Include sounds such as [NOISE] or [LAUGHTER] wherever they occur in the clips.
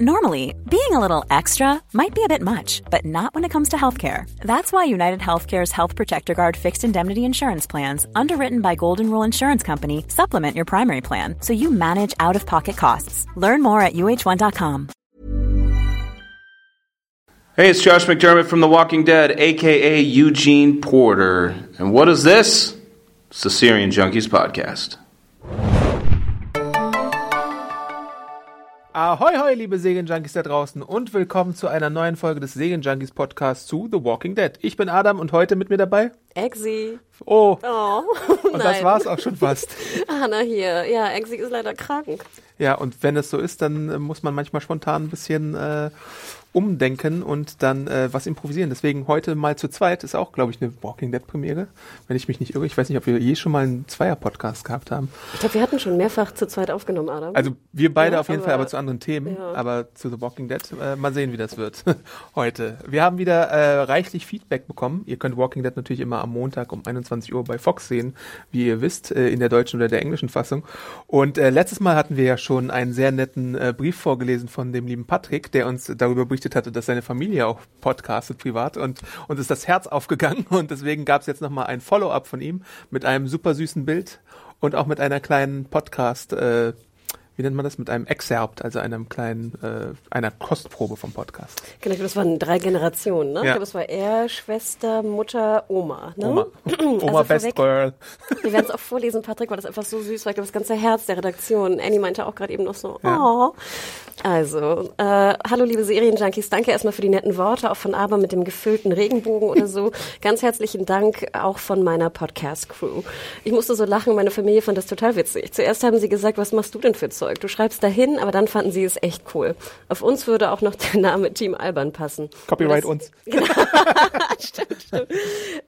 Normally, being a little extra might be a bit much, but not when it comes to healthcare. That's why United Healthcare's Health Protector Guard fixed indemnity insurance plans, underwritten by Golden Rule Insurance Company, supplement your primary plan so you manage out of pocket costs. Learn more at uh1.com. Hey, it's Josh McDermott from The Walking Dead, aka Eugene Porter. And what is this? It's the Syrian Junkies Podcast. Ahoi, hoi, liebe Serienjunkies da draußen und willkommen zu einer neuen Folge des Serienjunkies Podcasts zu The Walking Dead. Ich bin Adam und heute mit mir dabei. Exi. Oh. Oh. [LAUGHS] Und das war's auch schon fast. [LAUGHS] Hanna hier. Ja, Exi ist leider krank. Ja, und wenn es so ist, dann äh, muss man manchmal spontan ein bisschen äh, umdenken und dann äh, was improvisieren. Deswegen heute mal zu zweit ist auch, glaube ich, eine Walking Dead Premiere, wenn ich mich nicht irre. Ich weiß nicht, ob wir je schon mal einen Zweier-Podcast gehabt haben. Ich glaube, wir hatten schon mehrfach zu zweit aufgenommen, Adam. Also wir beide Ja, auf jeden aber- Fall, aber zu anderen Themen. ja. Aber zu The Walking Dead, äh, mal sehen, wie das wird [LAUGHS] heute. Wir haben wieder äh, reichlich Feedback bekommen. Ihr könnt Walking Dead natürlich immer am Montag um 21 Uhr bei Fox sehen, wie ihr wisst, äh, in der deutschen oder der englischen Fassung. Und äh, letztes Mal hatten wir ja schon einen sehr netten äh, Brief vorgelesen von dem lieben Patrick, der uns darüber berichtet hatte, dass seine Familie auch podcastet privat und uns ist das Herz aufgegangen. Und deswegen gab es jetzt nochmal ein Follow-up von ihm mit einem super süßen Bild und auch mit einer kleinen Podcast, äh, wie nennt man das, mit einem Excerpt, also einem kleinen, äh, einer Kostprobe vom Podcast. genau, ich glaube, das waren drei Generationen, ne? Ja. Ich glaube, es war er, Schwester, Mutter, Oma. Ne? Oma, [CLEARS THROAT] Oma Also Best vorweg- Girl. Wir werden es auch vorlesen, Patrick, weil das einfach so süß war. Ich glaube, das ganze Herz der Redaktion. Annie meinte auch gerade eben noch so, Ja. oh. Also, äh, hallo liebe Serienjunkies, danke erstmal für die netten Worte, auch von Aber mit dem gefüllten Regenbogen oder so. [LAUGHS] Ganz herzlichen Dank auch von meiner Podcast-Crew. Ich musste so lachen, meine Familie fand das total witzig. Zuerst haben sie gesagt, was machst du denn für Zeug? Du schreibst dahin, aber dann fanden sie es echt cool. Auf uns würde auch noch [LAUGHS] der Name Team Alban passen. Copyright Das- uns. [LAUGHS] stimmt, stimmt.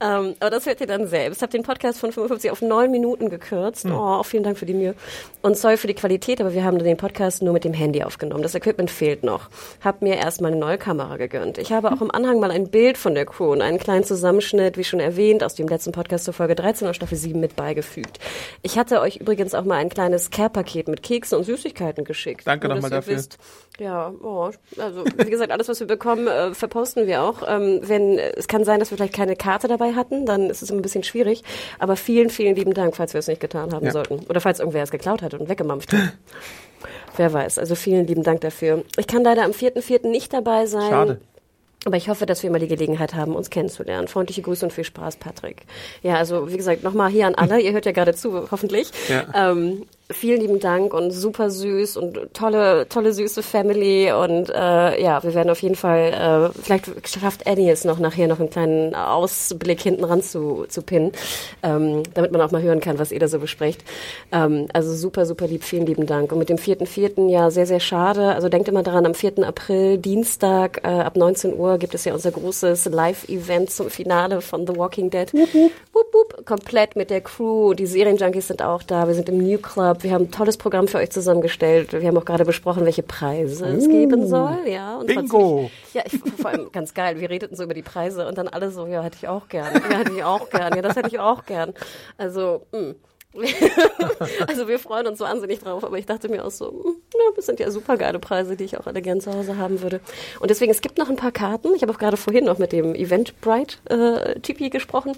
Ähm, aber das hört ihr dann selbst. Hab den Podcast von 55 auf neun Minuten gekürzt. Hm. Oh, vielen Dank für die Mühe. Und sorry für die Qualität, aber wir haben den Podcast nur mit dem Handy aufgenommen. Das Equipment fehlt noch. Hab mir erstmal eine neue Kamera gegönnt. Ich habe auch im Anhang mal ein Bild von der Crew und einen kleinen Zusammenschnitt, wie schon erwähnt, aus dem letzten Podcast zur Folge 13 aus Staffel 7 mit beigefügt. Ich hatte euch übrigens auch mal ein kleines Care-Paket mit Keksen und Süßigkeiten geschickt. Danke nochmal dafür. wisst, ja, oh, also wie gesagt, alles, was wir bekommen, äh, verposten wir auch. Ähm, wenn es kann sein, dass wir vielleicht keine Karte dabei hatten, dann ist es immer ein bisschen schwierig. Aber vielen, vielen lieben Dank, falls wir es nicht getan haben Ja. sollten. Oder falls irgendwer es geklaut hat und weggemampft hat. [LAUGHS] Wer weiß. Also vielen lieben Dank dafür. Ich kann leider am 4.4. nicht dabei sein. Schade. Aber ich hoffe, dass wir mal die Gelegenheit haben, uns kennenzulernen. Freundliche Grüße und viel Spaß, Patrick. Ja, also wie gesagt, nochmal hier an alle. Ihr hört ja gerade zu, hoffentlich. Ja. Ähm, vielen lieben Dank und super süß und tolle, tolle süße Family. Und äh, ja, wir werden auf jeden Fall, äh, vielleicht schafft Annie es noch nachher noch einen kleinen Ausblick hinten ran zu, zu pinnen, ähm, damit man auch mal hören kann, was ihr da so besprecht. Ähm, also super, super lieb, vielen lieben Dank. Und mit dem 4.4. ja sehr, sehr schade. Also denkt immer daran, am 4. April, Dienstag äh, ab 19 Uhr gibt es ja unser großes Live-Event zum Finale von The Walking Dead. Wup, wup. Komplett mit der Crew. Die Serienjunkies sind auch da. Wir sind im New Club. Wir haben ein tolles Programm für euch zusammengestellt. Wir haben auch gerade besprochen, welche Preise es geben soll. Ja, und Bingo. Ja, ich, vor allem ganz geil. Wir redeten so über die Preise und dann alle so, ja, hätte ich auch gern. Ja, hätte ich auch gern. Ja, das hätte ich auch gern. Also, mh. [LAUGHS] also wir freuen uns wahnsinnig drauf, aber ich dachte mir auch so, hm, ja, das sind ja super geile Preise, die ich auch alle gern zu Hause haben würde. Und deswegen, es gibt noch ein paar Karten. Ich habe auch gerade vorhin noch mit dem Eventbrite äh, gesprochen.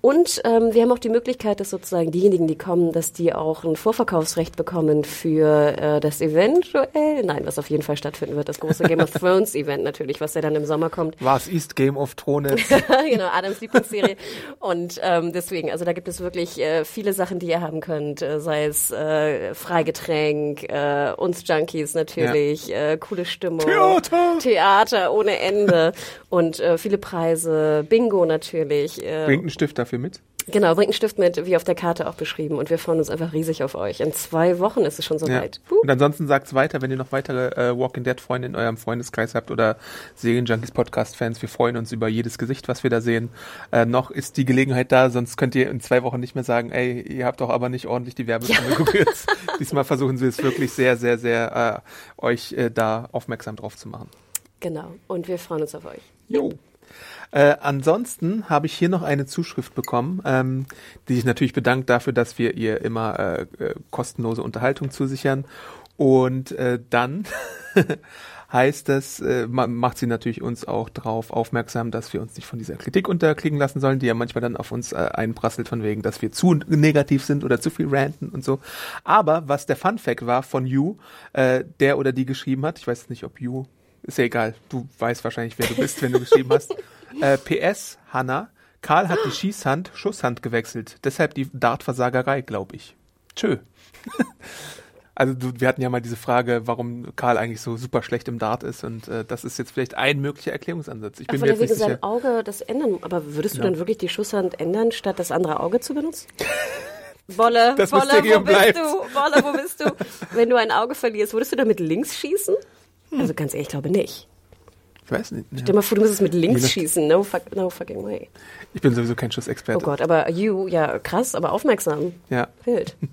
Und ähm, wir haben auch die Möglichkeit, dass sozusagen diejenigen, die kommen, dass die auch ein Vorverkaufsrecht bekommen für äh, das eventuell, nein, was auf jeden Fall stattfinden wird, das große Game of [LAUGHS] Thrones Event natürlich, was ja dann im Sommer kommt. Was ist Game of Thrones? [LAUGHS] genau, Adams Lieblingsserie. Und ähm, deswegen, also da gibt es wirklich äh, viele Sachen, die ihr haben könnt, äh, sei es äh, Freigetränk, äh, uns Junkies natürlich, äh, coole Stimmung, Theater! Theater ohne Ende und äh, viele Preise, Bingo natürlich. Äh, Bringt einen Stift dafür mit. Genau, bringt einen Stift mit, wie auf der Karte auch beschrieben. Und wir freuen uns einfach riesig auf euch. In zwei Wochen ist es schon Ja. soweit. Puh. Und ansonsten sagt's weiter, wenn ihr noch weitere äh, Walking Dead Freunde in eurem Freundeskreis habt oder Serienjunkies Podcast Fans. Wir freuen uns über jedes Gesicht, was wir da sehen. Äh, noch ist die Gelegenheit da, sonst könnt ihr in zwei Wochen nicht mehr sagen, ey, ihr habt doch aber nicht ordentlich die Werbestunde gekürzt. [LAUGHS] Diesmal versuchen sie es wirklich sehr, sehr, sehr äh, euch äh, da aufmerksam drauf zu machen. Genau. Und wir freuen uns auf euch. Jo. Äh, ansonsten habe ich hier noch eine Zuschrift bekommen, ähm, die sich natürlich bedankt dafür, dass wir ihr immer äh, äh, kostenlose Unterhaltung zusichern. Und äh, dann [LAUGHS] heißt das, äh, ma- macht sie natürlich uns auch darauf aufmerksam, dass wir uns nicht von dieser Kritik unterkriegen lassen sollen, die ja manchmal dann auf uns äh, einprasselt von wegen, dass wir zu negativ sind oder zu viel ranten und so. Aber was der Fun Fact war von You, der oder die geschrieben hat, ich weiß nicht, ob You, ist ja egal, du weißt wahrscheinlich, wer du bist, wenn du geschrieben hast. [LAUGHS] Äh, PS, Hanna, Karl hat die Schießhand, Schusshand gewechselt, deshalb die Dartversagerei, glaube ich. Tschö. [LAUGHS] Also du, wir hatten ja mal diese Frage, warum Karl eigentlich so super schlecht im Dart ist und äh, das ist jetzt vielleicht ein möglicher Erklärungsansatz. Ich bin Ach, mir jetzt nicht wegen sicher. seinem Auge das ändern. Aber würdest du Ja. dann wirklich die Schusshand ändern, statt das andere Auge zu benutzen? Wolle, [LAUGHS] Das Wolle, wo bist bleibt. du? Wolle, wo bist du? Wenn du ein Auge verlierst, würdest du damit links schießen? Also ganz ehrlich, ich glaube nicht. Ich weiß nicht. Stell Ja. dir mal vor, du müsstest mit links schießen. No, fuck, no fucking way. Ich bin sowieso kein Oh Schussexperte. Gott, aber you, ja, krass, aber aufmerksam. Ja. Wild. [LAUGHS]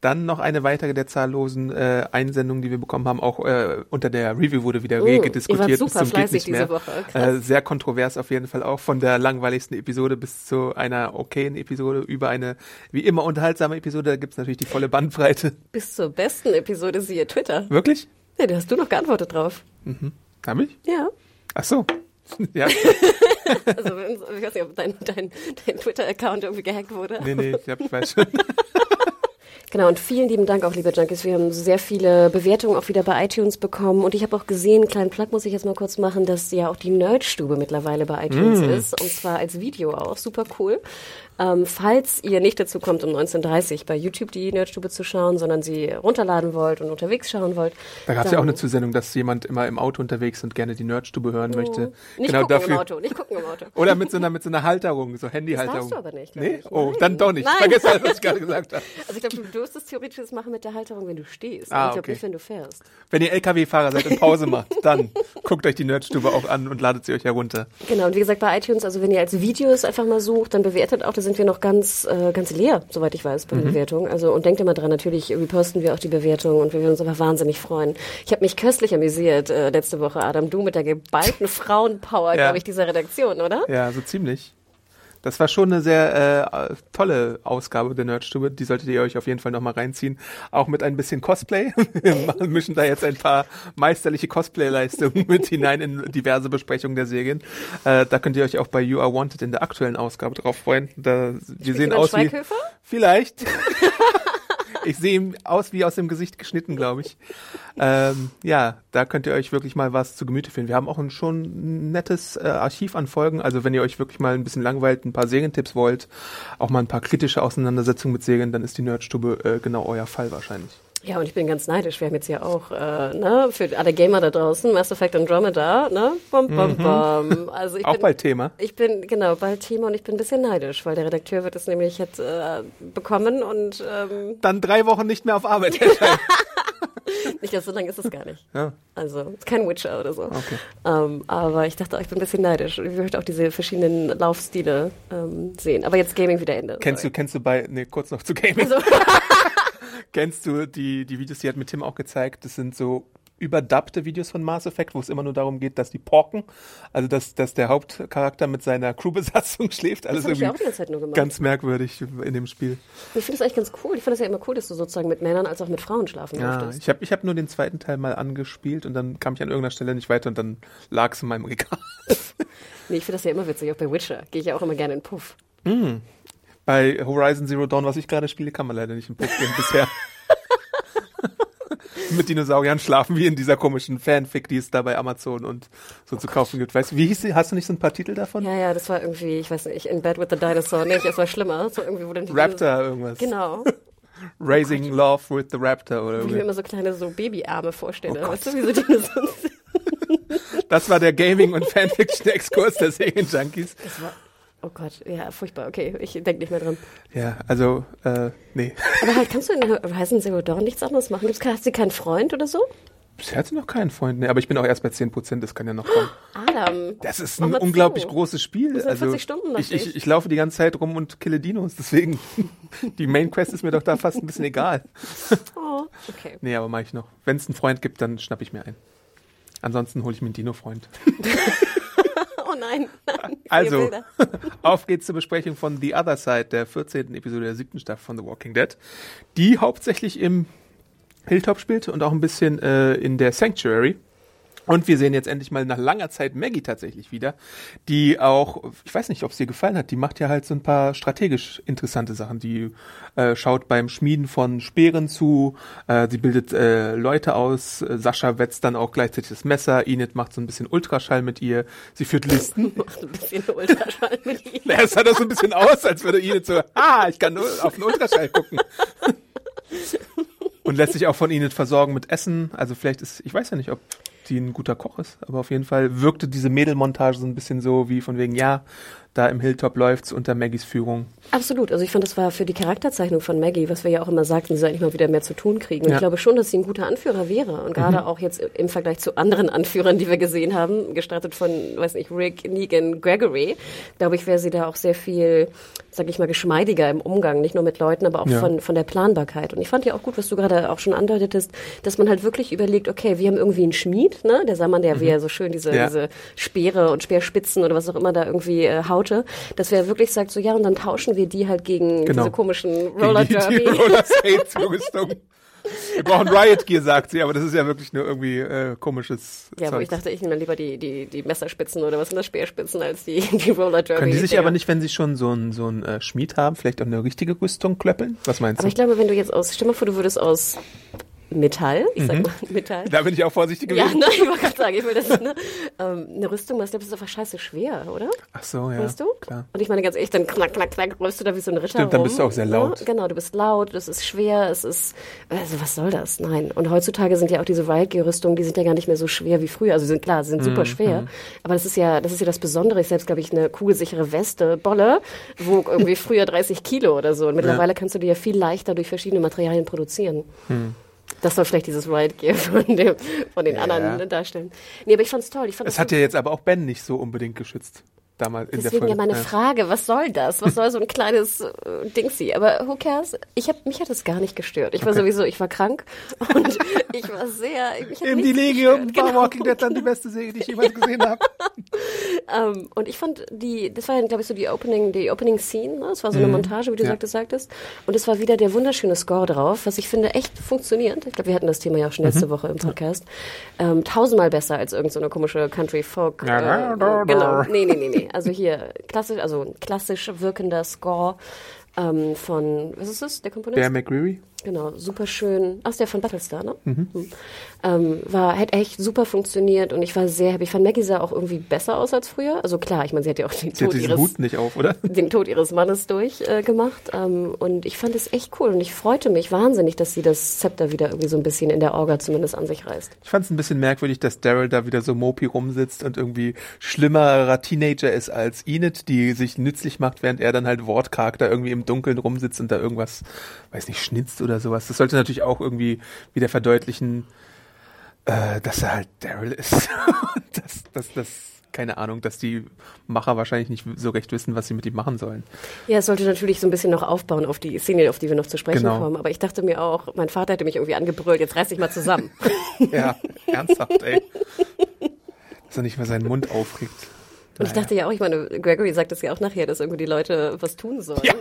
Dann noch eine weitere der zahllosen äh, Einsendungen, die wir bekommen haben. Auch äh, unter der Review wurde wieder rege Mm, diskutiert. wart bis super zum geht fleißig diese. Woche. Krass. Äh, sehr kontrovers auf jeden Fall auch. Von der langweiligsten Episode bis zu einer okayen Episode über eine wie immer unterhaltsame Episode. Da gibt's natürlich die volle Bandbreite. Bis zur besten Episode siehe Twitter. Wirklich? Nee, da hast du noch geantwortet drauf. Hab ich? Ja. Ach so. [LAUGHS] ja. Also, ich weiß nicht, ob dein, dein, dein Twitter-Account irgendwie gehackt wurde. Nee, nee, ich, hab, ich weiß schon. [LAUGHS] Genau, und vielen lieben Dank auch, liebe Junkies. Wir haben sehr viele Bewertungen auch wieder bei iTunes bekommen. Und ich habe auch gesehen, einen kleinen Plug muss ich jetzt mal kurz machen, dass ja auch die Nerdstube mittlerweile bei iTunes ist. Und zwar als Video auch. Super cool. Ähm, falls ihr nicht dazu kommt, um 19.30 bei YouTube die Nerdstube zu schauen, sondern sie runterladen wollt und unterwegs schauen wollt. Da gab's ja auch eine Zusendung, dass jemand immer im Auto unterwegs und gerne die Nerdstube hören möchte. Nicht genau gucken dafür. im Auto, nicht gucken im Auto. [LAUGHS] Oder mit so einer, mit so einer Halterung, so Handyhalterung. Das darfst du aber nicht, Nee? ich. Oh, Nein. dann doch nicht. Nein. Vergiss alles, was ich gerade gesagt habe. Also ich glaube, du dürftest theoretisch das machen mit der Halterung, wenn du stehst. Ah, ich glaube okay. nicht, wenn du fährst. Wenn ihr LKW-Fahrer seid und Pause macht, dann guckt euch die Nerdstube auch an und ladet sie euch herunter. Genau, und wie gesagt, bei iTunes, also wenn ihr als Videos einfach mal sucht, dann bewertet auch, da sind wir noch ganz, äh, ganz leer, soweit ich weiß, bei Mhm. den Bewertungen. Also, und denkt immer dran, natürlich reposten wir auch die Bewertungen und wir würden uns aber wahnsinnig freuen. Ich habe mich köstlich amüsiert äh, letzte Woche, Adam, du mit der geballten Frauenpower, Ja. glaube ich, dieser Redaktion, oder? Ja, so ziemlich. Das war schon eine sehr äh, tolle Ausgabe der Nerdstube. Die solltet ihr euch auf jeden Fall nochmal reinziehen. Auch mit ein bisschen Cosplay. [LAUGHS] Wir mischen da jetzt ein paar meisterliche Cosplay-Leistungen [LAUGHS] mit hinein in diverse Besprechungen der Serien. Äh, da könnt ihr euch auch bei You Are Wanted in der aktuellen Ausgabe drauf freuen. Da, wir sehen aus wie... Vielleicht. [LAUGHS] Ich sehe ihm aus wie aus dem Gesicht geschnitten, glaube ich. Ähm, ja, da könnt ihr euch wirklich mal was zu Gemüte führen. Wir haben auch ein schon nettes äh, Archiv an Folgen. Also wenn ihr euch wirklich mal ein bisschen langweilt, ein paar Serientipps wollt, auch mal ein paar kritische Auseinandersetzungen mit Serien, dann ist die Nerdstube äh, genau euer Fall wahrscheinlich. Ja, und ich bin ganz neidisch. Wir haben jetzt ja auch, äh, ne, für alle Gamer da draußen, Mass Effect Andromeda, ne? Bum, bum, bum. Also ich Mhm. Auch bin, bald Thema. Ich bin, genau, bald Thema und ich bin ein bisschen neidisch, weil der Redakteur wird es nämlich jetzt äh, bekommen und ähm, Dann drei Wochen nicht mehr auf Arbeit [LAUGHS] nicht, dass so lange ist es gar nicht. ja. Also, ist kein Witcher oder so. Okay. Ähm, aber ich dachte, auch, ich bin ein bisschen neidisch. Ich möchte auch diese verschiedenen Laufstile ähm, sehen. Aber jetzt Gaming wieder Ende. Kennst du, kennst du bei, nee, kurz noch zu Gaming. Also, [LAUGHS] [LAUGHS] Kennst du die, die Videos, die hat mit Tim auch gezeigt? Das sind so überdubbte Videos von Mass Effect, wo es immer nur darum geht, dass die porken. Also, dass, dass der Hauptcharakter mit seiner Crewbesatzung [LAUGHS] schläft. Alles ja irgendwie auch die ganze Zeit nur gemacht. ganz merkwürdig in dem Spiel. ich finde es eigentlich ganz cool. Ich fand es ja immer cool, dass du sozusagen mit Männern als auch mit Frauen schlafen Ja, durftest. ich habe ich hab nur den zweiten Teil mal angespielt und dann kam ich an irgendeiner Stelle nicht weiter und dann lag es in meinem Regal. [LAUGHS] Nee, ich finde das ja immer witzig, auch bei Witcher. Gehe ich ja auch immer gerne in den Puff. Bei Horizon Zero Dawn, was ich gerade spiele, kann man leider nicht im Puff gehen bisher. [LAUGHS] Mit Dinosauriern schlafen wie in dieser komischen Fanfic, die es da bei Amazon und so zu kaufen gibt. Weißt du, wie hieß sie? Hast du nicht so ein paar Titel davon? Ja, ja, das war irgendwie, ich weiß nicht, In Bed with the Dinosaur. Nee, das war schlimmer. So irgendwie, wo die Raptor irgendwas. Genau. [LAUGHS] Raising Love with the Raptor oder Wo ich mir immer so kleine so Babyarme vorstelle. Oh weißt du, wie so Dinosaurier [LAUGHS] Das war der Gaming- und Fanfiction-Exkurs der Serien-Junkies. Das war, oh Gott, ja, furchtbar. Okay, ich denke nicht mehr dran. Ja, also, äh, nee. Aber halt, kannst du in Horizon Zero Dawn nichts anderes machen? Gibt's, hast du keinen Freund oder so? Bisher hat sie noch keinen Freund. Nee, aber ich bin auch erst bei 10%, das kann ja noch kommen. Adam. Das ist ein unglaublich zu. großes Spiel. Das sind Also 40 Stunden, ich, ich. ich laufe die ganze Zeit rum und kille Dinos, deswegen [LAUGHS] die Main Quest ist mir doch da fast ein bisschen egal. Oh, okay. Nee, aber mache ich noch. Wenn es einen Freund gibt, dann schnapp ich mir einen. Ansonsten hole ich mir einen Dino-Freund. [LAUGHS] Nein, nein. [LAUGHS] Also, [LAUGHS] auf geht's zur Besprechung von The Other Side, der 14. Episode der siebten Staffel von The Walking Dead, die hauptsächlich im Hilltop spielt und auch ein bisschen äh, in der Sanctuary. Und wir sehen jetzt endlich mal nach langer Zeit Maggie tatsächlich wieder, die auch, ich weiß nicht, ob es dir gefallen hat, die macht ja halt so ein paar strategisch interessante Sachen. Die äh, schaut beim Schmieden von Speeren zu, äh, sie bildet äh, Leute aus, Sascha wetzt dann auch gleichzeitig das Messer, Enid macht so ein bisschen Ultraschall mit ihr, sie führt Listen. [LAUGHS] Macht ein bisschen Ultraschall mit ihr. [LAUGHS] Ja, es sah das so ein bisschen aus, als würde Enid so, ah, ich kann nur auf den Ultraschall gucken. [LAUGHS] Und lässt sich auch von Enid versorgen mit Essen. Also vielleicht ist, ich weiß ja nicht, ob die ein guter Koch ist, aber auf jeden Fall wirkte diese Mädelmontage so ein bisschen so wie von wegen, ja, da im Hilltop läuft's unter Maggies Führung. Absolut. Also ich fand, das war für die Charakterzeichnung von Maggie, was wir ja auch immer sagten, sie soll eigentlich mal wieder mehr zu tun kriegen. Und Ja. ich glaube schon, dass sie ein guter Anführer wäre. Und gerade auch jetzt im Vergleich zu anderen Anführern, die wir gesehen haben, gestartet von, weiß nicht, Rick, Negan, Gregory, glaube ich, wäre sie da auch sehr viel, sag ich mal, geschmeidiger im Umgang, nicht nur mit Leuten, aber auch Ja. von, von der Planbarkeit. Und ich fand ja auch gut, was du gerade auch schon andeutetest, dass man halt wirklich überlegt, okay, wir haben irgendwie einen Schmied, ne? Der Samann, der wie er so schön diese, Mhm. Ja. diese Speere und Speerspitzen oder was auch immer da irgendwie äh, haute, dass wer wirklich sagt, so ja, und dann tauschen wir die halt gegen Genau. diese komischen Roller Die, die Derby. Roller. Wir brauchen Riot Gear, sagt sie, aber das ist ja wirklich nur irgendwie äh, komisches Ja, wo Zeug. ich dachte, ich nehme lieber die, die, die Messerspitzen oder was sind das, Speerspitzen als die, die Roller Derby. Können die sich Dinger. aber nicht, wenn sie schon so einen so äh, Schmied haben, vielleicht auch eine richtige Rüstung klöppeln? Was meinst Aber ich du? glaube, wenn du jetzt aus, stell mal vor, du würdest aus Metall, ich sag mal [LAUGHS] Metall. Da bin ich auch vorsichtig Ja, gewesen. [LAUGHS] ne, ich wollte gerade sagen, ich will das ne, ähm, eine Rüstung, das ist einfach scheiße schwer, oder? Ach so, ja. Weißt du? Klar. Und ich meine ganz ehrlich, dann knack, knack, knack, läufst du da wie so ein Ritter Stimmt, dann bist du auch sehr ne? laut. Genau, du bist laut, das ist schwer, es ist, also was soll das? Nein. Und heutzutage sind ja auch diese Riot Gear Rüstungen, die sind ja gar nicht mehr so schwer wie früher. Also sind klar, sie sind Mhm, super schwer. Aber das ist ja, das ist ja das Besondere. Ich selbst, glaube ich, eine kugelsichere Weste, Bolle, wog irgendwie früher 30 Kilo oder so. Und mittlerweile kannst du die ja viel leichter durch verschiedene Materialien produzieren. Das soll vielleicht dieses Riot Gear von, dem, von den. Ja. anderen darstellen. Nee, aber ich fand's toll. Ich fand Es das hat ja jetzt aber auch Ben nicht so unbedingt geschützt. Damals in der Deswegen Folge. ja meine Frage, was soll das? Was soll so ein [LAUGHS] kleines äh, Dingsy? Aber who cares? Ich hab, mich hat es gar nicht gestört. Ich war sowieso, ich war krank [LAUGHS] und ich war sehr... Mich Im Delegium war Walking Dead dann die beste Serie, die ich jemals gesehen habe. [LAUGHS] Ähm, und ich fand die, das war ja, glaube ich, so die Opening, die Opening Scene, ne? Es war so eine Montage, wie du Ja. sagtest, sagtest. Und es war wieder der wunderschöne Score drauf, was ich finde echt funktioniert. Ich glaube, wir hatten das Thema ja auch schon letzte Woche im Podcast. Ähm, tausendmal besser als irgendeine so eine komische Country Folk. Äh, genau. Nee, nee, nee, nee. Also hier klassisch, also klassisch wirkender Score ähm, von, was ist das, der Komponist? Der McReary. Genau, super schön. Ach, ist der von Battlestar, ne? Mhm. Ähm, war, hat echt super funktioniert und ich war sehr happy. Ich fand Maggie sah auch irgendwie besser aus als früher. Also klar, ich meine, sie hat ja auch den Sie Tod ihres, Hut nicht auf, oder? [LAUGHS] den Tod ihres Mannes durchgemacht. Äh, ähm, und ich fand es echt cool und ich freute mich wahnsinnig, dass sie das Zepter wieder irgendwie so ein bisschen in der Orga zumindest an sich reißt. Ich fand es ein bisschen merkwürdig, dass Daryl da wieder so mopey rumsitzt und irgendwie schlimmerer Teenager ist als Enid, die sich nützlich macht, während er dann halt wortkarg da irgendwie im Dunkeln rumsitzt und da irgendwas, weiß nicht, schnitzt oder sowas. Das sollte natürlich auch irgendwie wieder verdeutlichen, äh, dass er halt Daryl ist. [LAUGHS] dass, dass, dass, keine Ahnung, dass die Macher wahrscheinlich nicht so recht wissen, was sie mit ihm machen sollen. Ja, es sollte natürlich so ein bisschen noch aufbauen auf die Szene, auf die wir noch zu sprechen Genau. kommen. Aber ich dachte mir auch, mein Vater hätte mich irgendwie angebrüllt, jetzt reiß dich mal zusammen. [LAUGHS] Ja, ernsthaft, ey. Dass er nicht mehr seinen Mund aufregt. Und ich dachte ja auch, ich meine, Gregory sagt das ja auch nachher, dass irgendwie die Leute was tun sollen. Ja,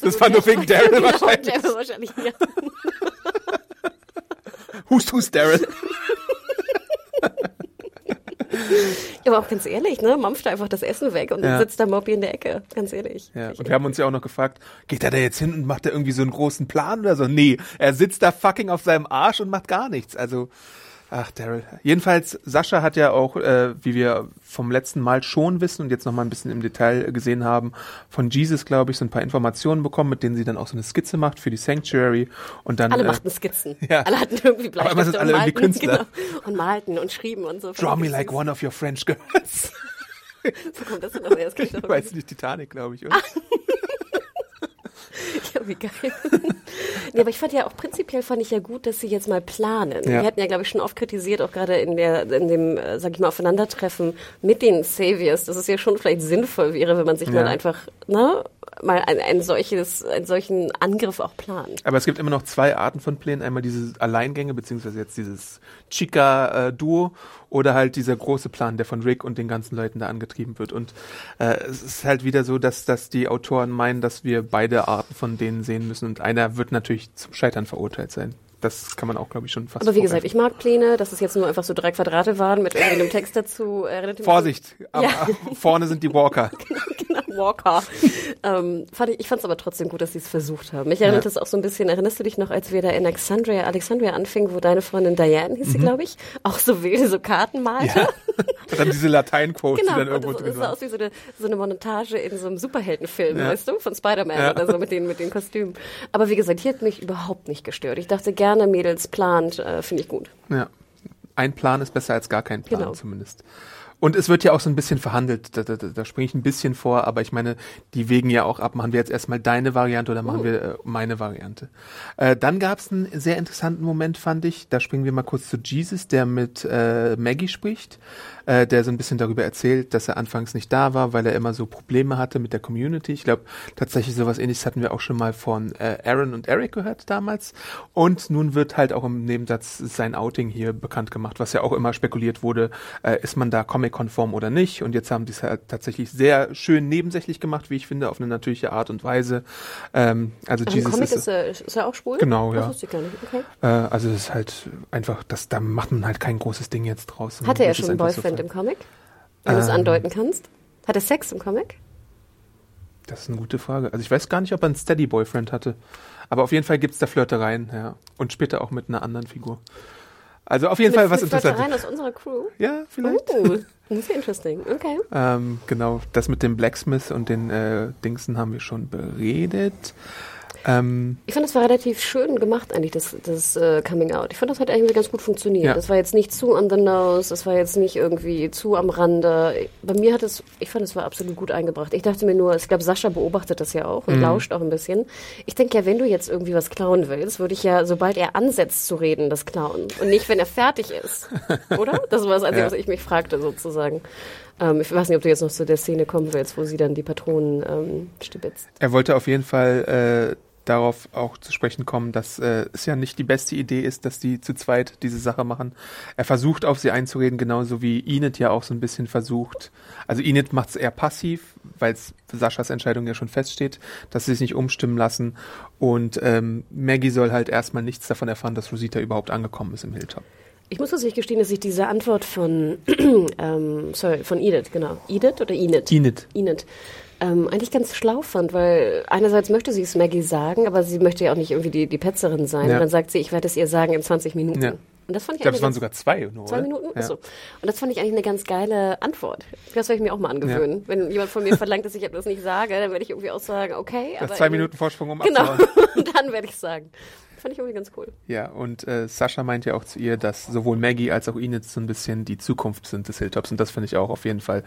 das war nur wegen. Daryl Genau, wahrscheinlich. Daryl wahrscheinlich, ja. [LAUGHS] Hust, hust, Daryl. [LAUGHS] Aber auch ganz ehrlich, ne, mampft einfach das Essen weg und Ja. dann sitzt da Moby in der Ecke. Ganz ehrlich. Ja, und wir haben uns ja auch noch gefragt, geht er da jetzt hin und macht da irgendwie so einen großen Plan oder so? Nee, er sitzt da fucking auf seinem Arsch und macht gar nichts. Also, ach, Daryl. Jedenfalls, Sascha hat ja auch, äh, wie wir vom letzten Mal schon wissen und jetzt noch mal ein bisschen im Detail gesehen haben, von Jesus, glaube ich, so ein paar Informationen bekommen, mit denen sie dann auch so eine Skizze macht für die Sanctuary und dann alle äh, machten Skizzen. [LAUGHS] ja. Alle hatten irgendwie immer sind Bleistifte alle und malten. Künstler. Genau, und malten und schrieben und so. Draw me like one of your French girls. [LAUGHS] So kommt das denn aber erst [LAUGHS] gleich noch Ich weiß nicht, Titanic, glaube ich. Oder? Ja, wie geil. [LAUGHS] nee, aber ich fand ja auch prinzipiell fand ich ja gut, dass sie jetzt mal planen. Ja. Wir hatten ja, glaube ich, schon oft kritisiert, auch gerade in der, in dem, äh, sag ich mal, Aufeinandertreffen mit den Saviors, dass es ja schon vielleicht sinnvoll wäre, wenn man sich Ja. mal einfach, ne, mal ein, ein solches, einen solchen Angriff auch plant. Aber es gibt immer noch zwei Arten von Plänen. Einmal diese Alleingänge, beziehungsweise jetzt dieses Chica-Duo oder halt dieser große Plan, der von Rick und den ganzen Leuten da angetrieben wird. Und äh, es ist halt wieder so, dass, dass die Autoren meinen, dass wir beide Arten von denen sehen müssen. Und einer wird natürlich zum Scheitern verurteilt sein. das kann man auch, glaube ich, schon fast Aber wie gesagt, ich mag Pläne, dass es jetzt nur einfach so drei Quadrate waren mit irgendeinem Text dazu. Mich- Vorsicht, aber Ja. [LAUGHS] vorne sind die Walker. [LAUGHS] genau, Walker. ähm, fand ich ich fand es aber trotzdem gut, dass sie es versucht haben. Mich erinnert Ja. es auch so ein bisschen, erinnerst du dich noch, als wir da in Alexandria, Alexandria anfingen, wo deine Freundin Diane, hieß Mhm. sie, glaube ich, auch so wilde so Karten malte? [LAUGHS] Und dann diese Latein-Quotes, Genau, die dann und irgendwo das, drin das sah aus wie so eine, so eine Montage in so einem Superheldenfilm, Ja. weißt du, von Spider-Man Ja. oder so mit den, mit den Kostümen. Aber wie gesagt, hier hat mich überhaupt nicht gestört. Ich dachte gerne, Mädels plant, äh, finde ich gut. Ja. Ein Plan ist besser als gar kein Plan Genau. zumindest. Und es wird ja auch so ein bisschen verhandelt, da, da, da springe ich ein bisschen vor, aber ich meine, die wägen ja auch ab, machen wir jetzt erstmal deine Variante oder Oh. machen wir äh, meine Variante. Äh, dann gab es einen sehr interessanten Moment, fand ich, da springen wir mal kurz zu Jesus, der mit äh, Maggie spricht, äh, der so ein bisschen darüber erzählt, dass er anfangs nicht da war, weil er immer so Probleme hatte mit der Community. Ich glaube, tatsächlich sowas ähnliches hatten wir auch schon mal von äh, Aaron und Eric gehört damals. Und nun wird halt auch im Nebensatz sein Outing hier bekannt gemacht, was ja auch immer spekuliert wurde, äh, ist man da Comic-konform oder nicht. Und jetzt haben die es halt tatsächlich sehr schön nebensächlich gemacht, wie ich finde, auf eine natürliche Art und Weise. Ähm, also Aber im Jesus Comic ist, ist, ist er auch schwul? Genau, das ja. nicht. Okay. äh, also es ist halt einfach, das, da macht man halt kein großes Ding jetzt draus. Hatte er Das schon einen so Fein. im Comic? Wenn du es Ähm. andeuten kannst? Hat er Sex im Comic? Das ist eine gute Frage. Also ich weiß gar nicht, ob er einen Steady Boyfriend hatte. Aber auf jeden Fall gibt's da Flirtereien, ja. Und später auch mit einer anderen Figur. Also auf jeden Fall was mit interessant. Flirtereien aus unserer Crew? Ja, vielleicht. Oh, das ist interesting. Okay. [LAUGHS] Ähm, genau, das mit dem Blacksmith und den äh, Dingsen haben wir schon beredet. Ähm, Ich fand, das war relativ schön gemacht eigentlich, das, das äh, Coming Out. Ich fand, das hat eigentlich ganz gut funktioniert. Ja. Das war jetzt nicht zu on the nose, das war jetzt nicht irgendwie zu am Rande. Bei mir hat es, ich fand, es war absolut gut eingebracht. Ich dachte mir nur, ich glaube, Sascha beobachtet das ja auch und Mhm. lauscht auch ein bisschen. Ich denke ja, wenn du jetzt irgendwie was klauen willst, würde ich ja, sobald er ansetzt zu reden, das klauen. Und nicht, wenn er fertig ist. [LAUGHS] Oder? Das war das Einzige, Ja. was ich mich fragte, sozusagen. Ähm, ich weiß nicht, ob du jetzt noch zu der Szene kommen willst, wo sie dann die Patronen ähm, stibitzt. er wollte auf jeden Fall äh, darauf auch zu sprechen kommen, dass äh, es ja nicht die beste Idee ist, dass die zu zweit diese Sache machen. Er versucht auf sie einzureden, genauso wie Enid ja auch so ein bisschen versucht. Also Enid macht es eher passiv, weil Saschas Entscheidung ja schon feststeht, dass sie sich nicht umstimmen lassen. Und ähm, Maggie soll halt erstmal nichts davon erfahren, dass Rosita überhaupt angekommen ist im Hilltop. Ich muss tatsächlich gestehen, dass ich diese Antwort von, [CLEARS THROAT] ähm, sorry, von Edith, genau. Edith oder Enid? Enid. Enid. Ähm, eigentlich ganz schlau fand, weil einerseits möchte sie es Maggie sagen, aber sie möchte ja auch nicht irgendwie die, die Petzerin sein. Ja. Und dann sagt sie, ich werde es ihr sagen in 20 Minuten. Ja. Und das fand ich, Ich glaube, es eigentlich waren sogar zwei nur, Zwei oder? Minuten? Ja. Achso. Und das fand ich eigentlich eine ganz geile Antwort. Das werde ich mir auch mal angewöhnen. Wenn jemand von mir verlangt, dass ich etwas nicht sage, dann werde ich irgendwie auch sagen, okay. Du hast aber zwei Minuten Vorsprung, um Genau. [LAUGHS] Und dann werde ich sagen. Fand ich irgendwie ganz cool. Ja, und äh, Sascha meint ja auch zu ihr, dass sowohl Maggie als auch Enid so ein bisschen die Zukunft sind des Hilltops. Und das finde ich auch auf jeden Fall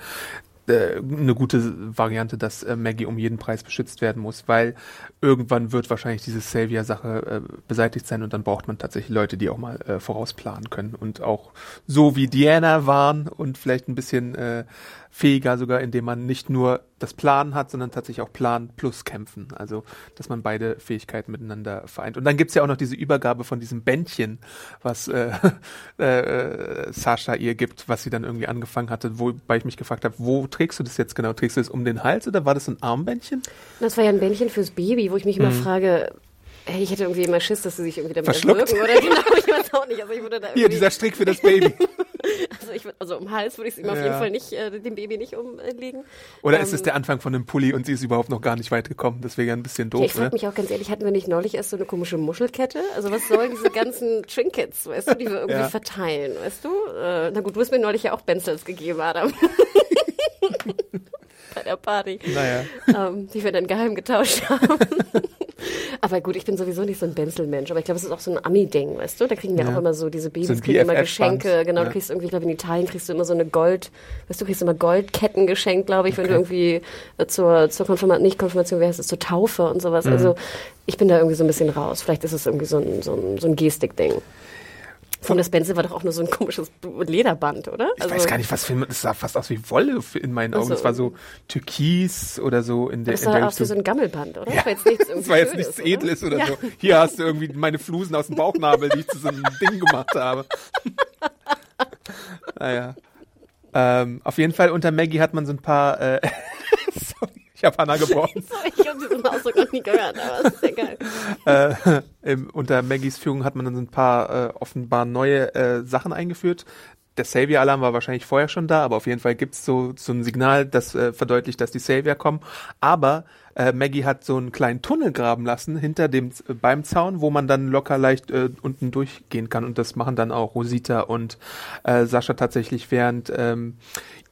äh, eine gute Variante, dass äh, Maggie um jeden Preis beschützt werden muss, weil irgendwann wird wahrscheinlich diese Savior-Sache äh, beseitigt sein und dann braucht man tatsächlich Leute, die auch mal äh, vorausplanen können und auch so wie Diana waren und vielleicht ein bisschen äh, fähiger sogar, indem man nicht nur das Planen hat, sondern tatsächlich auch Plan plus Kämpfen. Also, dass man beide Fähigkeiten miteinander vereint. Und dann gibt's ja auch noch diese Übergabe von diesem Bändchen, was äh, [LAUGHS] äh, Sascha ihr gibt, was sie dann irgendwie angefangen hatte, wobei ich mich gefragt habe, wo trägst du das jetzt genau? Trägst du das um den Hals oder war das ein Armbändchen? Das war ja ein Bändchen fürs Baby, wo ich mich immer frage, hey, ich hätte irgendwie immer Schiss, dass sie sich irgendwie damit Mhm. Verschluckt. erwürgen oder genau, [LAUGHS] ich weiß auch nicht. Also ich würde da Hier, dieser Strick für das Baby. [LAUGHS] [LAUGHS] also, ich, also um den Hals würde ich es ihm auf Ja. jeden Fall nicht, äh, dem Baby nicht umlegen. Oder Ähm, ist es der Anfang von einem Pulli und sie ist überhaupt noch gar nicht weit gekommen? Das wäre ja ein bisschen Ja, doof, ich frage ne? mich auch ganz ehrlich, hatten wir nicht neulich erst so eine komische Muschelkette? Also was sollen diese ganzen [LAUGHS] Trinkets, weißt du, die wir irgendwie Ja. verteilen, weißt du? Äh, na gut, du hast mir neulich ja auch Benzels gegeben, Adam. [LAUGHS] Bei der Party. Naja. ähm, die wir dann geheim getauscht haben. Aber gut, ich bin sowieso nicht so ein Benzel-Mensch, aber ich glaube, es ist auch so ein Ami-Ding, weißt du? Da kriegen ja, Ja. auch immer so diese Babys, So kriegen immer. Geschenke, genau, Ja. du kriegst irgendwie, ich glaube, in Italien kriegst du immer so eine Gold, weißt du, kriegst immer Goldketten geschenkt, glaube ich, wenn du irgendwie äh, zur, zur Konfirmation, nicht Konfirmation, wie heißt es, zur Taufe und sowas. Mhm. Also ich bin da irgendwie so ein bisschen raus. Vielleicht ist es irgendwie so ein, so ein, so ein Gestik-Ding. Und das Benzel war doch auch nur so ein komisches Lederband, oder? Ich weiß gar nicht, was für ein, das sah fast aus wie Wolle in meinen Augen. Also- Es war so türkis oder so in der, Das in der sah aus wie so ein Gammelband, oder? Das war jetzt nichts, [LAUGHS] Das war jetzt nichts oder? Edles oder ja. so. Hier hast du irgendwie meine Flusen aus dem Bauchnabel, die ich zu so einem [LAUGHS] Ding gemacht habe. [LAUGHS] naja. Ähm, auf jeden Fall unter Maggie hat man so ein paar. Äh, sorry, Japaner geboren. ich habe [LAUGHS] diesen Ausdruck noch nie gehört, aber das ist sehr geil. äh, [LAUGHS] im, unter Maggies Führung hat man dann ein paar äh, offenbar neue äh, Sachen eingeführt. Der Savior-Alarm war wahrscheinlich vorher schon da, aber auf jeden Fall gibt's so, so ein Signal, das äh, verdeutlicht, dass die Savior kommen. Aber äh, Maggie hat so einen kleinen Tunnel graben lassen hinter dem äh, beim Zaun, wo man dann locker leicht äh, unten durchgehen kann. Und das machen dann auch Rosita und äh, Sascha tatsächlich, während ähm,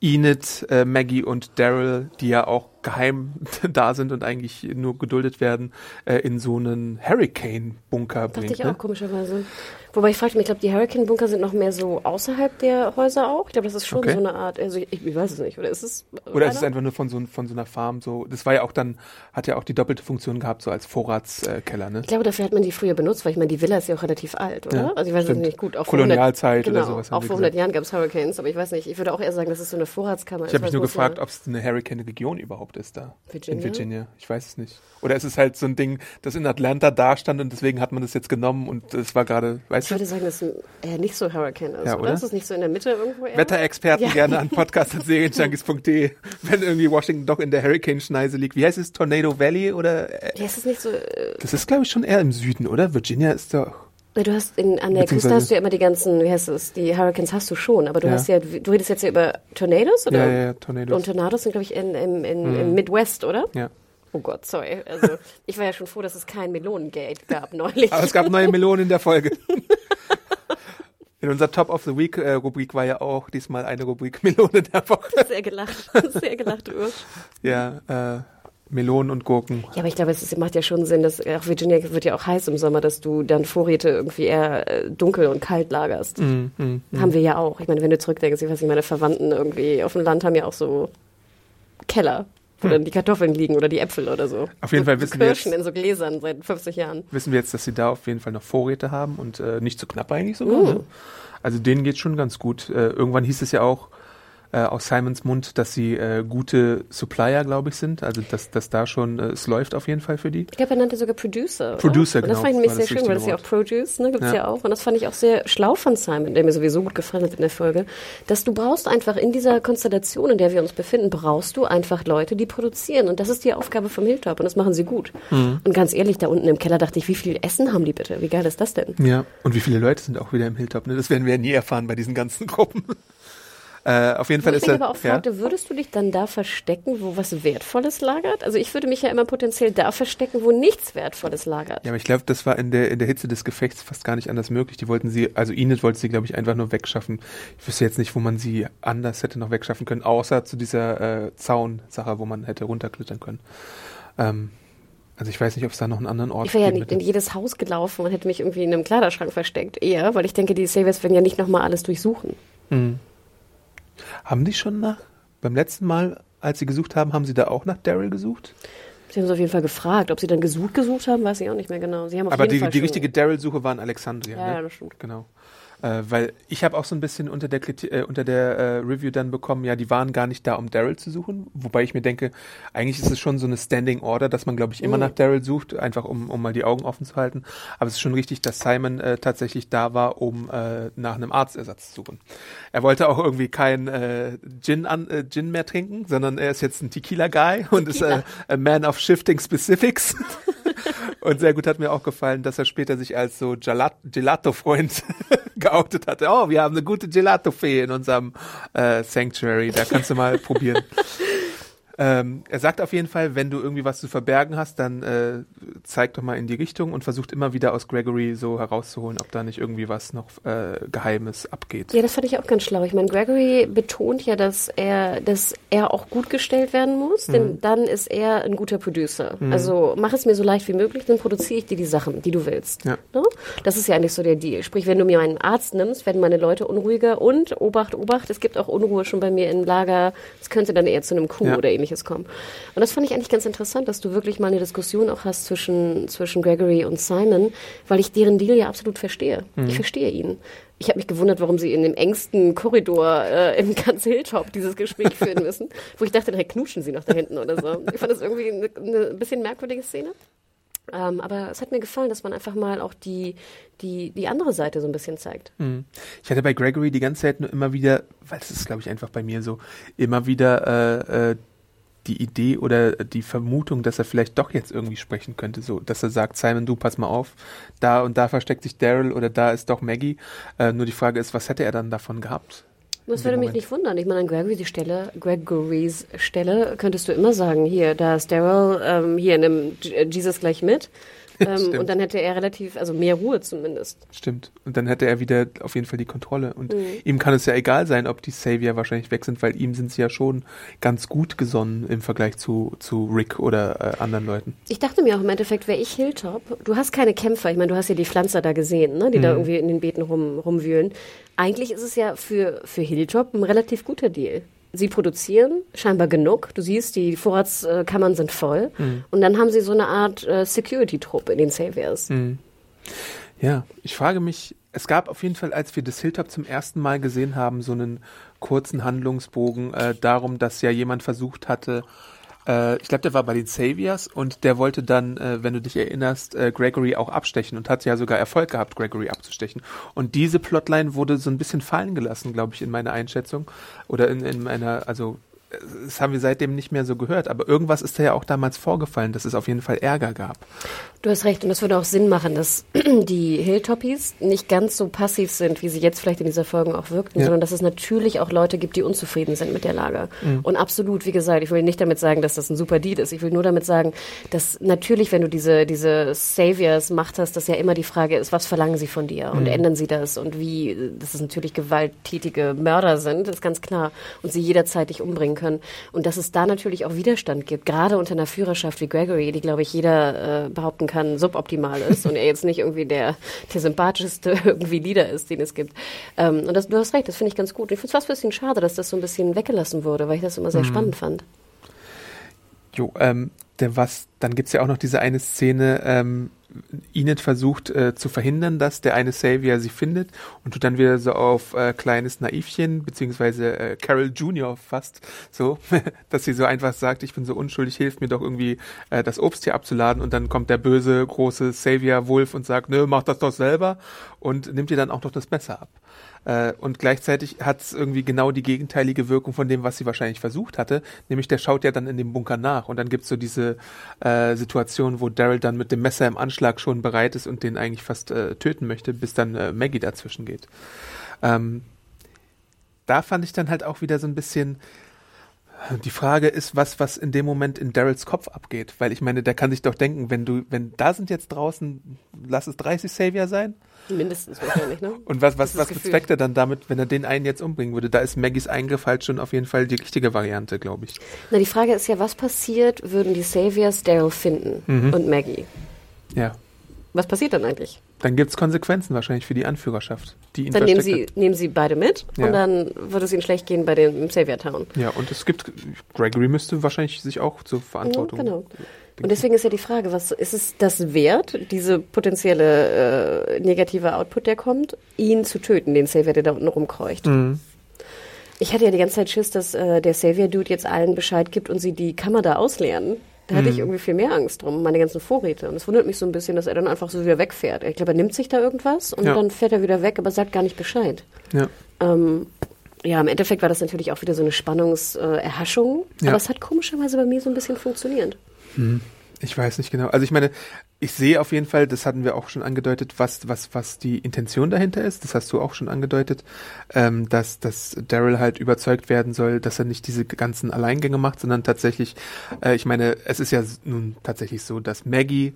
Enid, äh, Maggie und Daryl, die ja auch geheim [LAUGHS] da sind und eigentlich nur geduldet werden, äh, in so einen Hurricane-Bunker Dachte bringt. ich auch, Ne? komischerweise. Wobei ich fragte mich, ich glaube, die Hurricane-Bunker sind noch mehr so außerhalb der Häuser auch. Ich glaube, das ist schon Okay. so eine Art, also ich, ich weiß es nicht, oder ist es? Oder ist es einfach nur von so, von so einer Farm so? Das war ja auch dann, hat ja auch die doppelte Funktion gehabt, so als Vorratskeller, ne? Ich glaube, dafür hat man die früher benutzt, weil ich meine, die Villa ist ja auch relativ alt, oder? Ja, also ich weiß es stimmt. nicht gut. Auch vor 100 Kolonialzeit oder genau, sowas Auch vor 100 gesagt. Jahren gab es Hurricanes, aber ich weiß nicht. Ich würde auch eher sagen, das ist so eine Vorratskammer. Ich ist, habe mich nur es gefragt, ja- ob es eine Hurricane-Region überhaupt ist da. Virginia? In Virginia. Ich weiß es nicht. Oder ist es halt so ein Ding, das in Atlanta da stand und deswegen hat man das jetzt genommen und es war gerade, weißt Ich würde sagen, das ist eher nicht so Hurricane ist, Ja, oder? oder? Ist das nicht so in der Mitte irgendwo eher? Wetterexperten Ja. gerne an podcast.serienjunkies.de, [LAUGHS] wenn irgendwie Washington doch in der Hurricane-Schneise liegt. Wie heißt es? Tornado Valley oder? Ja, ist das nicht so. Äh, Das ist, glaube ich, schon eher im Süden, oder? Virginia ist doch. du hast in, an der Küste hast du ja immer die ganzen, wie heißt es, die Hurricanes hast du schon, aber du Ja. hast ja, du redest jetzt ja über Tornados, oder? Ja, ja, ja, Tornados. Und Tornados sind, glaube ich, in, im, in, im Midwest, oder? Ja. Oh Gott, sorry. Also, ich war ja schon froh, dass es kein Melonengate gab neulich. Aber es gab neue Melonen in der Folge. In unserer Top of the Week äh, Rubrik war ja auch diesmal eine Rubrik Melone der Woche. sehr gelacht. Sehr gelacht, Urs. Ja, äh, Melonen und Gurken. Ja, aber ich glaube, es ist, macht ja schon Sinn, dass auch Virginia wird ja auch heiß im Sommer, dass du dann Vorräte irgendwie eher äh, dunkel und kalt lagerst. Mm, Haben wir ja auch. Ich meine, wenn du zurückdenkst, ich weiß nicht, meine Verwandten irgendwie auf dem Land haben ja auch so Keller, wo dann die Kartoffeln liegen oder die Äpfel oder so. Hm. Auf jeden so, Fall so wissen wir Kirschen jetzt- in so Gläsern seit 50 Jahren. Wissen wir jetzt, dass sie da auf jeden Fall noch Vorräte haben und äh, nicht zu knapp eigentlich sogar. Mm. Ne? Also denen geht's schon ganz gut. Äh, irgendwann hieß es ja auch äh, aus Simons Mund, dass sie äh, gute Supplier, glaube ich, sind. Also dass, dass da schon, äh, es läuft auf jeden Fall für die. Ich glaube, er nannte sogar Producer. Producer, oder? Und das genau, fand ich nämlich sehr schön, weil das richtige ja auch Produce, ne, gibt's ja. Ja. auch. Und das fand ich auch sehr schlau von Simon, der mir sowieso gut gefallen hat in der Folge, dass du brauchst einfach in dieser Konstellation, in der wir uns befinden, brauchst du einfach Leute, die produzieren. Und das ist die Aufgabe vom Hilltop und das machen sie gut. Mhm. Und ganz ehrlich, da unten im Keller dachte ich, wie viel Essen haben die bitte? Wie geil ist das denn? Ja. Und wie viele Leute sind auch wieder im Hilltop? Ne? Das werden wir ja nie erfahren bei diesen ganzen Gruppen. Äh, auf jeden Fall ich ist mich er. aber auch ja? fragte, würdest du dich dann da verstecken, wo was Wertvolles lagert? Also ich würde mich ja immer potenziell da verstecken, wo nichts Wertvolles lagert. Ja, aber ich glaube, das war in der, in der Hitze des Gefechts fast gar nicht anders möglich. Die wollten sie, also Enid wollte sie, glaube ich, einfach nur wegschaffen. Ich wüsste jetzt nicht, wo man sie anders hätte noch wegschaffen können, außer zu dieser äh, Zaunsache, wo man hätte runterklettern können. Ähm, also ich weiß nicht, ob es da noch einen anderen Ort Ich wäre ja nicht in jedes Haus gelaufen und hätte mich irgendwie in einem Kleiderschrank versteckt. Eher, weil ich denke, die Saviors werden ja nicht nochmal alles durchsuchen. Haben die schon nach, beim letzten Mal, als sie gesucht haben, haben sie da auch nach Daryl gesucht? Sie haben es auf jeden Fall gefragt. Ob sie dann gesucht gesucht haben, weiß ich auch nicht mehr genau. Sie haben auf Aber jeden die, Fall die richtige Daryl-Suche war in Alexandria. Ja, ne? ja, das stimmt. Genau. Äh, weil ich habe auch so ein bisschen unter der, äh, unter der äh, Review dann bekommen, ja, die waren gar nicht da, um Daryl zu suchen. Wobei ich mir denke, eigentlich ist es schon so eine Standing Order, dass man, glaube ich, immer Mhm. nach Daryl sucht, einfach um, um mal die Augen offen zu halten. Aber es ist schon richtig, dass Simon äh, tatsächlich da war, um äh, nach einem Arztersatz zu suchen. Er wollte auch irgendwie kein äh, Gin, an, äh, Gin mehr trinken, sondern er ist jetzt ein Tequila-Guy und ist äh, a man of shifting specifics. [LAUGHS] Und sehr gut hat mir auch gefallen, dass er später sich als so Gelat- Gelato-Freund [LAUGHS] geoutet hatte. Oh, wir haben eine gute Gelato-Fee in unserem äh, Sanctuary. Da kannst du mal probieren. Ähm, er sagt auf jeden Fall, wenn du irgendwie was zu verbergen hast, dann äh, zeig doch mal in die Richtung und versucht immer wieder aus Gregory so herauszuholen, ob da nicht irgendwie was noch äh, Geheimes abgeht. Ja, das fand ich auch ganz schlau. Ich meine, Gregory betont ja, dass er, dass er auch gut gestellt werden muss, Mhm. denn dann ist er ein guter Producer. Also mach es mir so leicht wie möglich, dann produziere ich dir die Sachen, die du willst. Ja. Ne? Das ist ja eigentlich so der Deal. Sprich, wenn du mir einen Arzt nimmst, werden meine Leute unruhiger und Obacht, Obacht, es gibt auch Unruhe schon bei mir im Lager. Es könnte dann eher zu einem Coup Ja. oder ähnliches kommen. Und das fand ich eigentlich ganz interessant, dass du wirklich mal eine Diskussion auch hast zwischen, zwischen Gregory und Simon, weil ich deren Deal ja absolut verstehe. Ich verstehe ihn. Ich habe mich gewundert, warum sie in dem engsten Korridor äh, im ganz Hilltop dieses Gespräch führen müssen, [LAUGHS] wo ich dachte, direkt knutschen sie noch da hinten oder so. Ich fand das irgendwie eine, eine bisschen merkwürdige Szene. Ähm, aber es hat mir gefallen, dass man einfach mal auch die, die, die andere Seite so ein bisschen zeigt. Mhm. Ich hatte bei Gregory die ganze Zeit nur immer wieder, weil es ist, glaube ich, einfach bei mir so, immer wieder äh, äh, die Idee oder die Vermutung, dass er vielleicht doch jetzt irgendwie sprechen könnte, so, dass er sagt, Simon, du pass mal auf, da und da versteckt sich Daryl oder da ist doch Maggie. Äh, nur die Frage ist, was hätte er dann davon gehabt? Das würde mich nicht wundern. Ich meine, an Gregory's Stelle, Gregorys Stelle könntest du immer sagen, hier, da ist Daryl, ähm, hier nimm Jesus gleich mit. [LAUGHS] Ähm, und dann hätte er relativ, also mehr Ruhe zumindest. Stimmt. Und dann hätte er wieder auf jeden Fall die Kontrolle. Und Mhm. ihm kann es ja egal sein, ob die Savior wahrscheinlich weg sind, weil ihm sind sie ja schon ganz gut gesonnen im Vergleich zu, zu Rick oder äh, anderen Leuten. Ich dachte mir auch im Endeffekt, wäre ich Hilltop, du hast keine Kämpfer, ich meine, du hast ja die Pflanzer da gesehen, ne, die da irgendwie in den Beeten rum, rumwühlen. Eigentlich ist es ja für, für Hilltop ein relativ guter Deal. Sie produzieren scheinbar genug. Du siehst, die Vorratskammern sind voll. Und dann haben sie so eine Art äh, Security-Truppe in den Saviors. Ja, ich frage mich, es gab auf jeden Fall, als wir das Hilltop zum ersten Mal gesehen haben, so einen kurzen Handlungsbogen äh, darum, dass ja jemand versucht hatte, äh, ich glaube, der war bei den Saviors und der wollte dann, äh, wenn du dich erinnerst, äh, Gregory auch abstechen und hat ja sogar Erfolg gehabt, Gregory abzustechen. Und diese Plotline wurde so ein bisschen fallen gelassen, glaube ich, in meiner Einschätzung oder in, in meiner, also das haben wir seitdem nicht mehr so gehört, aber irgendwas ist da ja auch damals vorgefallen, dass es auf jeden Fall Ärger gab. Du hast recht, und das würde auch Sinn machen, dass [CLEARS THROAT] die Hilltoppies nicht ganz so passiv sind, wie sie jetzt vielleicht in dieser Folge auch wirkten, Ja. sondern dass es natürlich auch Leute gibt, die unzufrieden sind mit der Lage. Und absolut, wie gesagt, ich will nicht damit sagen, dass das ein super Deal ist. Ich will nur damit sagen, dass natürlich, wenn du diese, diese Saviors Macht hast, dass ja immer die Frage ist, was verlangen sie von dir und ändern sie das und wie, dass es natürlich gewalttätige Mörder sind, ist ganz klar, und sie jederzeit dich umbringen können. Und dass es da natürlich auch Widerstand gibt, gerade unter einer Führerschaft wie Gregory, die, glaube ich, jeder äh, behaupten kann, suboptimal ist und er jetzt nicht irgendwie der, der sympathischste [LAUGHS] irgendwie Leader ist, den es gibt. Ähm, und das, du hast recht, das finde ich ganz gut. Ich finde es fast ein bisschen schade, dass das so ein bisschen weggelassen wurde, weil ich das immer sehr spannend fand. Jo, ähm, denn was, dann gibt's ja auch noch diese eine Szene, ähm, Enid versucht äh, zu verhindern, dass der eine Savior sie findet und tut dann wieder so auf äh, kleines Naivchen, beziehungsweise äh, Carol Junior fast so, [LAUGHS] dass sie so einfach sagt, ich bin so unschuldig, hilf mir doch irgendwie äh, das Obst hier abzuladen und dann kommt der böse große Savior Wolf und sagt, nö, mach das doch selber und nimmt ihr dann auch noch das Messer ab. Äh, und gleichzeitig hat es irgendwie genau die gegenteilige Wirkung von dem, was sie wahrscheinlich versucht hatte. Nämlich der schaut ja dann in dem Bunker nach und dann gibt's so diese äh, Situation, wo Daryl dann mit dem Messer im Anschlag schon bereit ist und den eigentlich fast äh, töten möchte, bis dann äh, Maggie dazwischen geht. Ähm, da fand ich dann halt auch wieder so ein bisschen. Die Frage ist, was, was in dem Moment in Daryls Kopf abgeht. Weil ich meine, der kann sich doch denken, wenn du, wenn da sind jetzt draußen, lass es 30 Savior sein, Mindestens wahrscheinlich, ne? und was, was, was bezweckt er dann damit, wenn er den einen jetzt umbringen würde? Da ist Maggies Eingriff halt schon auf jeden Fall die richtige Variante, glaube ich. Na, die Frage ist ja, was passiert, würden die Saviors Daryl finden und Maggie? Ja. Was passiert dann eigentlich? Dann gibt's Konsequenzen wahrscheinlich für die Anführerschaft, die ihn Dann nehmen sie, nehmen sie beide mit Ja. und dann wird es ihnen schlecht gehen bei dem Savior Town. Ja, und es gibt, Gregory müsste wahrscheinlich sich auch zur Verantwortung. Ja, genau. Und deswegen ist ja die Frage, was ist es das wert, diese potenzielle äh, negative Output, der kommt, ihn zu töten, den Savior, der da unten rumkreucht? Mhm. Ich hatte ja die ganze Zeit Schiss, dass äh, der Savior-Dude jetzt allen Bescheid gibt und sie die Kammer da ausleeren. Da hatte ich Mhm. irgendwie viel mehr Angst drum, meine ganzen Vorräte. Und es wundert mich so ein bisschen, dass er dann einfach so wieder wegfährt. Ich glaube, er nimmt sich da irgendwas und Ja. dann fährt er wieder weg, aber sagt gar nicht Bescheid. Ja. Ähm, ja, im Endeffekt war das natürlich auch wieder so eine Spannungserhaschung. Erhaschung. Ja. Aber es hat komischerweise bei mir so ein bisschen funktioniert. Ich weiß nicht genau. Also ich meine, ich sehe auf jeden Fall, das hatten wir auch schon angedeutet, was, was, was die Intention dahinter ist. Das hast du auch schon angedeutet, ähm, dass, dass Daryl halt überzeugt werden soll, dass er nicht diese ganzen Alleingänge macht, sondern tatsächlich, äh, ich meine, es ist ja nun tatsächlich so, dass Maggie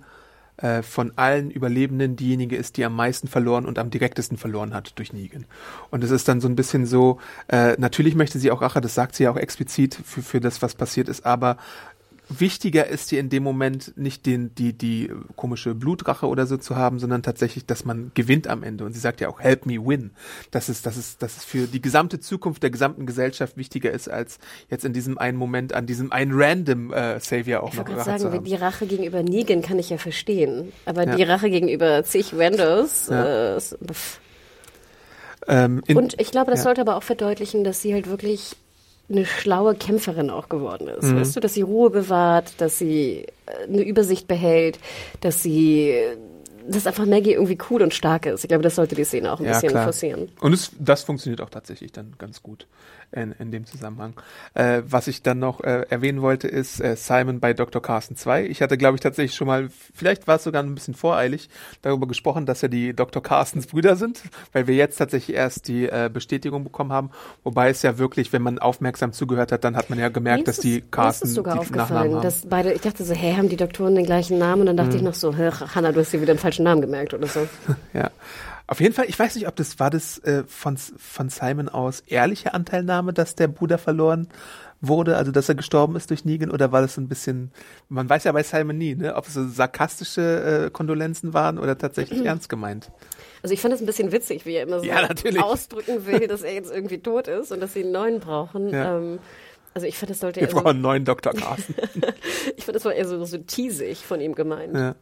äh, von allen Überlebenden diejenige ist, die am meisten verloren und am direktesten verloren hat durch Negan. Und es ist dann so ein bisschen so, äh, natürlich möchte sie auch Rache, das sagt sie ja auch explizit für, für das, was passiert ist, aber wichtiger ist ihr in dem Moment nicht den, die, die komische Blutrache oder so zu haben, sondern tatsächlich, dass man gewinnt am Ende. Und sie sagt ja auch, help me win. Das ist, das ist, das ist für die gesamte Zukunft der gesamten Gesellschaft wichtiger ist, als jetzt in diesem einen Moment an diesem einen random äh, Savior auch Ich noch Rache zu sagen, haben. die Rache gegenüber Negan kann ich ja verstehen. Aber Ja. die Rache gegenüber zig Randos. Ja. Äh. Ähm, und ich glaube, das ja. sollte aber auch verdeutlichen, dass sie halt wirklich eine schlaue Kämpferin auch geworden ist. Mhm. Weißt du, dass sie Ruhe bewahrt, dass sie äh, eine Übersicht behält, dass sie dass einfach Maggie irgendwie cool und stark ist. Ich glaube, das sollte die Szene auch ein Ja, bisschen klar. forcieren. Und es, das funktioniert auch tatsächlich dann ganz gut in, in dem Zusammenhang. Äh, was ich dann noch äh, erwähnen wollte, ist äh, Simon bei Dr. Carson 2. Ich hatte, glaube ich, tatsächlich schon mal, vielleicht war es sogar ein bisschen voreilig, darüber gesprochen, dass ja die Dr. Carstens Brüder sind, weil wir jetzt tatsächlich erst die äh, Bestätigung bekommen haben. Wobei es ja wirklich, wenn man aufmerksam zugehört hat, dann hat man ja gemerkt, Mir dass die mir ist Carsten sogar die aufgefallen, dass beide, ich dachte so, hä, haben die Doktoren den gleichen Namen? Und dann dachte ich Mhm. noch so, Hanna, du hast dir wieder einen falschen Namen gemerkt oder so. [LAUGHS] Ja. Auf jeden Fall, ich weiß nicht, ob das war das äh, von, von Simon aus ehrliche Anteilnahme, dass der Bruder verloren wurde, also dass er gestorben ist durch Negan, oder war das so ein bisschen, man weiß ja bei Simon nie, ne, ob es so sarkastische äh, Kondolenzen waren oder tatsächlich [CLEARS THROAT] ernst gemeint. Also ich fand es ein bisschen witzig, wie er immer so Ja, ausdrücken will, dass er jetzt irgendwie tot ist und dass sie einen neuen brauchen. Ja. Ähm, also ich fand, das sollte Wir eher so, brauchen einen neuen Dr. Carsten. [LAUGHS] ich fand, das war eher so, so teasig von ihm gemeint. ja.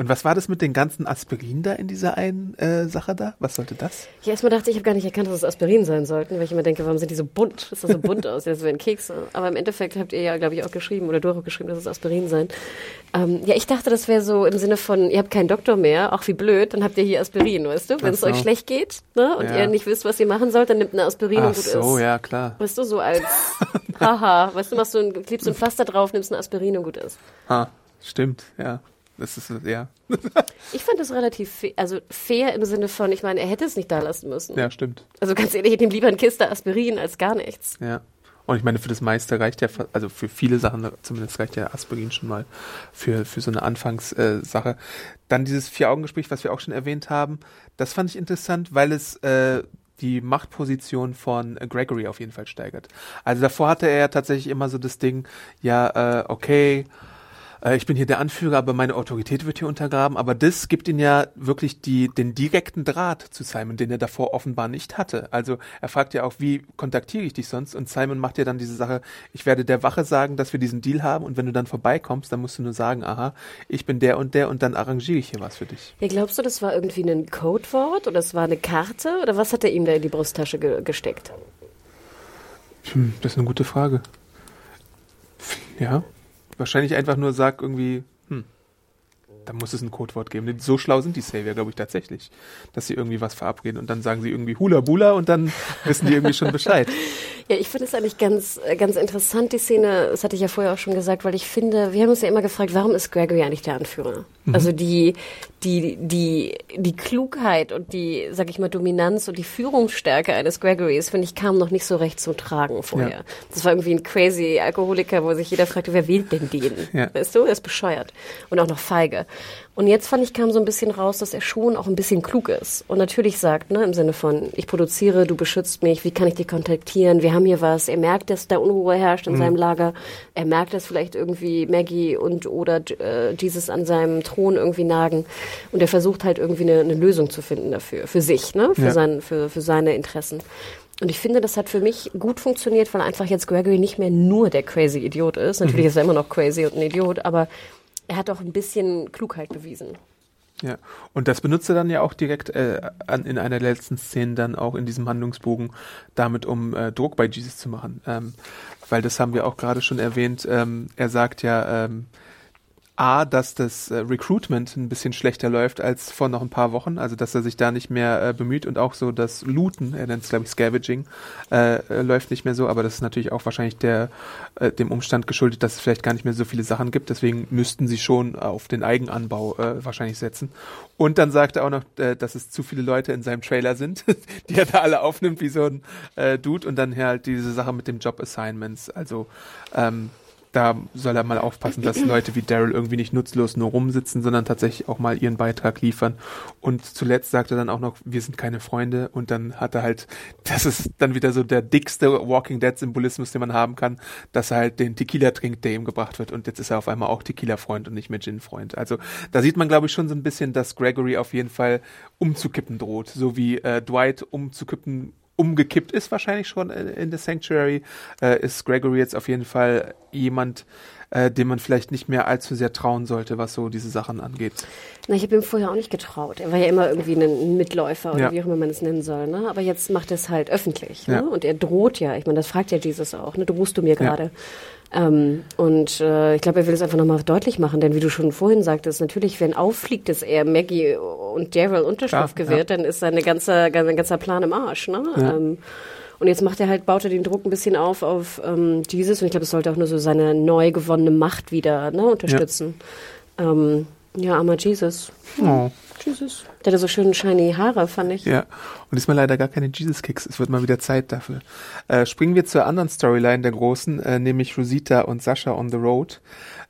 Und was war das mit den ganzen Aspirin da in dieser einen äh, Sache da? Was sollte das? Ich erstmal dachte, ich habe gar nicht erkannt, dass es Aspirin sein sollten, weil ich immer denke, warum sind die so bunt? Das sah so bunt [LAUGHS] aus, das wären Kekse. Aber im Endeffekt habt ihr ja, glaube ich, auch geschrieben, oder du hast auch geschrieben, dass es Aspirin sein. Ähm, ja, ich dachte, das wäre so im Sinne von, ihr habt keinen Doktor mehr, auch wie blöd, dann habt ihr hier Aspirin, weißt du? Wenn es so. euch schlecht geht ne, und Ja. ihr nicht wisst, was ihr machen sollt, dann nimmt eine Aspirin Ach und gut so, ist. ja, klar. Weißt du, so als [LAUGHS] Haha, weißt du, machst du ein, klebst du ein Pflaster drauf, nimmst eine Aspirin und gut ist. Ha, stimmt, ja. Das ist, ja. Ich fand das relativ fair, also fair im Sinne von, ich meine, er hätte es nicht da lassen müssen. Ja, stimmt. Also ganz ehrlich, ich hätte ihm lieber eine Kiste Aspirin als gar nichts. Ja. Und ich meine, für das meiste reicht ja, also für viele Sachen zumindest reicht ja Aspirin schon mal für, für so eine Anfangssache. Äh. Dann dieses Vier-Augen-Gespräch, was wir auch schon erwähnt haben, das fand ich interessant, weil es äh, die Machtposition von Gregory auf jeden Fall steigert. Also davor hatte er ja tatsächlich immer so das Ding, ja, äh, okay, äh, ich bin hier der Anführer, aber meine Autorität wird hier untergraben. Aber das gibt ihn ja wirklich die, den direkten Draht zu Simon, den er davor offenbar nicht hatte. Also er fragt ja auch, wie kontaktiere ich dich sonst? Und Simon macht ja dann diese Sache, ich werde der Wache sagen, dass wir diesen Deal haben und wenn du dann vorbeikommst, dann musst du nur sagen, aha, ich bin der und der und dann arrangiere ich hier was für dich. Ja, glaubst du, das war irgendwie ein Codewort oder es war eine Karte oder was hat er ihm da in die Brusttasche ge gesteckt? Hm, das ist eine gute Frage. Ja, wahrscheinlich einfach nur sag irgendwie, da muss es ein Codewort geben. So schlau sind die Savior, glaube ich, tatsächlich, dass sie irgendwie was verabreden und dann sagen sie irgendwie Hula Bula und dann [LAUGHS] wissen die irgendwie schon Bescheid. Ja, ich finde es eigentlich ganz, äh, ganz interessant, die Szene, das hatte ich ja vorher auch schon gesagt, weil ich finde, wir haben uns ja immer gefragt, warum ist Gregory eigentlich der Anführer? Also die, die, die, die Klugheit und die, sag ich mal, Dominanz und die Führungsstärke eines Gregorys, finde ich, kam noch nicht so recht zum Tragen vorher. Ja. Das war irgendwie ein crazy Alkoholiker, wo sich jeder fragte, wer wählt denn den? Ja. Weißt du, er ist bescheuert. Und auch noch feige. Und jetzt fand ich, kam so ein bisschen raus, dass er schon auch ein bisschen klug ist. Und natürlich sagt, ne, im Sinne von, ich produziere, du beschützt mich, wie kann ich dich kontaktieren, wir haben hier was. Er merkt, dass da Unruhe herrscht in seinem Lager. Er merkt, dass vielleicht irgendwie Maggie und oder äh, Jesus an seinem Thron irgendwie nagen. Und er versucht halt irgendwie eine, eine Lösung zu finden dafür, für sich, ne, für, Ja. sein, für, für seine Interessen. Und ich finde, das hat für mich gut funktioniert, weil einfach jetzt Gregory nicht mehr nur der crazy Idiot ist. Natürlich ist er immer noch crazy und ein Idiot, aber er hat auch ein bisschen Klugheit bewiesen. Ja, und das benutzt er dann ja auch direkt äh, an, in einer der letzten Szenen dann auch in diesem Handlungsbogen damit, um äh, Druck bei Jesus zu machen. Ähm, weil das haben wir auch gerade schon erwähnt. Ähm, er sagt ja, ähm, A, dass das äh, Recruitment ein bisschen schlechter läuft als vor noch ein paar Wochen, also dass er sich da nicht mehr äh, bemüht und auch so das Looten, er nennt es glaube ich Scavenging, äh, äh, läuft nicht mehr so, aber das ist natürlich auch wahrscheinlich der äh, dem Umstand geschuldet, dass es vielleicht gar nicht mehr so viele Sachen gibt, deswegen müssten sie schon auf den Eigenanbau wahrscheinlich setzen. Und dann sagt er auch noch, dass es zu viele Leute in seinem Trailer sind, [LAUGHS] die er da alle aufnimmt wie so ein Dude. Und dann halt diese Sache mit dem Job Assignments, also ähm, da soll er mal aufpassen, dass Leute wie Daryl irgendwie nicht nutzlos nur rumsitzen, sondern tatsächlich auch mal ihren Beitrag liefern. Und zuletzt sagt er dann auch noch, wir sind keine Freunde. Und dann hat er halt, [LAUGHS] das ist dann wieder so der dickste Walking Dead Symbolismus, den man haben kann, dass er halt den Tequila trinkt, der ihm gebracht wird. Und jetzt ist er auf einmal auch Tequila-Freund und nicht mehr Gin-Freund. Also da sieht man, glaube ich, schon so ein bisschen, dass Gregory auf jeden Fall umzukippen droht. So wie äh, Dwight umzukippen umgekippt ist wahrscheinlich schon in, in The Sanctuary, äh, ist Gregory jetzt auf jeden Fall jemand, äh, dem man vielleicht nicht mehr allzu sehr trauen sollte, was so diese Sachen angeht. Na, ich habe ihm vorher auch nicht getraut. Er war ja immer irgendwie ein Mitläufer oder Ja. wie auch immer man es nennen soll. Ne? Aber jetzt macht er es halt öffentlich. Ja. Ne? Und er droht ja. Ich meine, das fragt ja Jesus auch. Ne? Drohst du mir Ja. gerade? Ähm, und äh, ich glaube, er will es einfach nochmal deutlich machen. Denn wie du schon vorhin sagtest, natürlich, wenn auffliegt, dass er Maggie und Daryl Unterschrift Klar, gewährt, dann ist seine ganze, sein ganzer Plan im Arsch. Ne? Ja. Ähm, und jetzt macht er halt, baut er den Druck ein bisschen auf auf ähm, Jesus. Und ich glaube, es sollte auch nur so seine neu gewonnene Macht wieder ne, unterstützen. Ja, ähm, ja armer Jesus. Oh. Jesus. Der hatte so schöne shiny Haare, fand ich. Ja, und diesmal leider gar keine Jesus-Kicks. Es wird mal wieder Zeit dafür. Äh, springen wir zur anderen Storyline der großen, äh, nämlich Rosita und Sascha on the Road.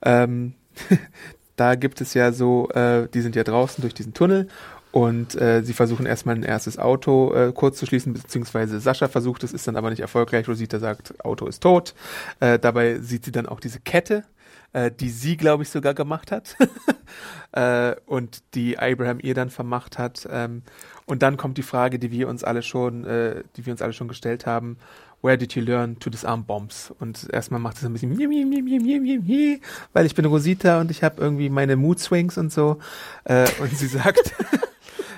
Ähm, [LAUGHS] da gibt es ja so, äh, die sind ja draußen durch diesen Tunnel und äh, sie versuchen erstmal ein erstes Auto äh, kurz zu schließen, beziehungsweise Sascha versucht es, ist dann aber nicht erfolgreich. Rosita sagt, Auto ist tot. Äh, dabei sieht sie dann auch diese Kette, äh, die sie, glaube ich, sogar gemacht hat [LAUGHS] äh, und die Abraham ihr dann vermacht hat. Ähm, und dann kommt die Frage, die wir uns alle schon, äh, die wir uns alle schon gestellt haben. Where did you learn to disarm bombs? Und erstmal macht es ein bisschen, weil ich bin Rosita und ich habe irgendwie meine Mood Swings und so. Äh, und sie sagt, [LAUGHS]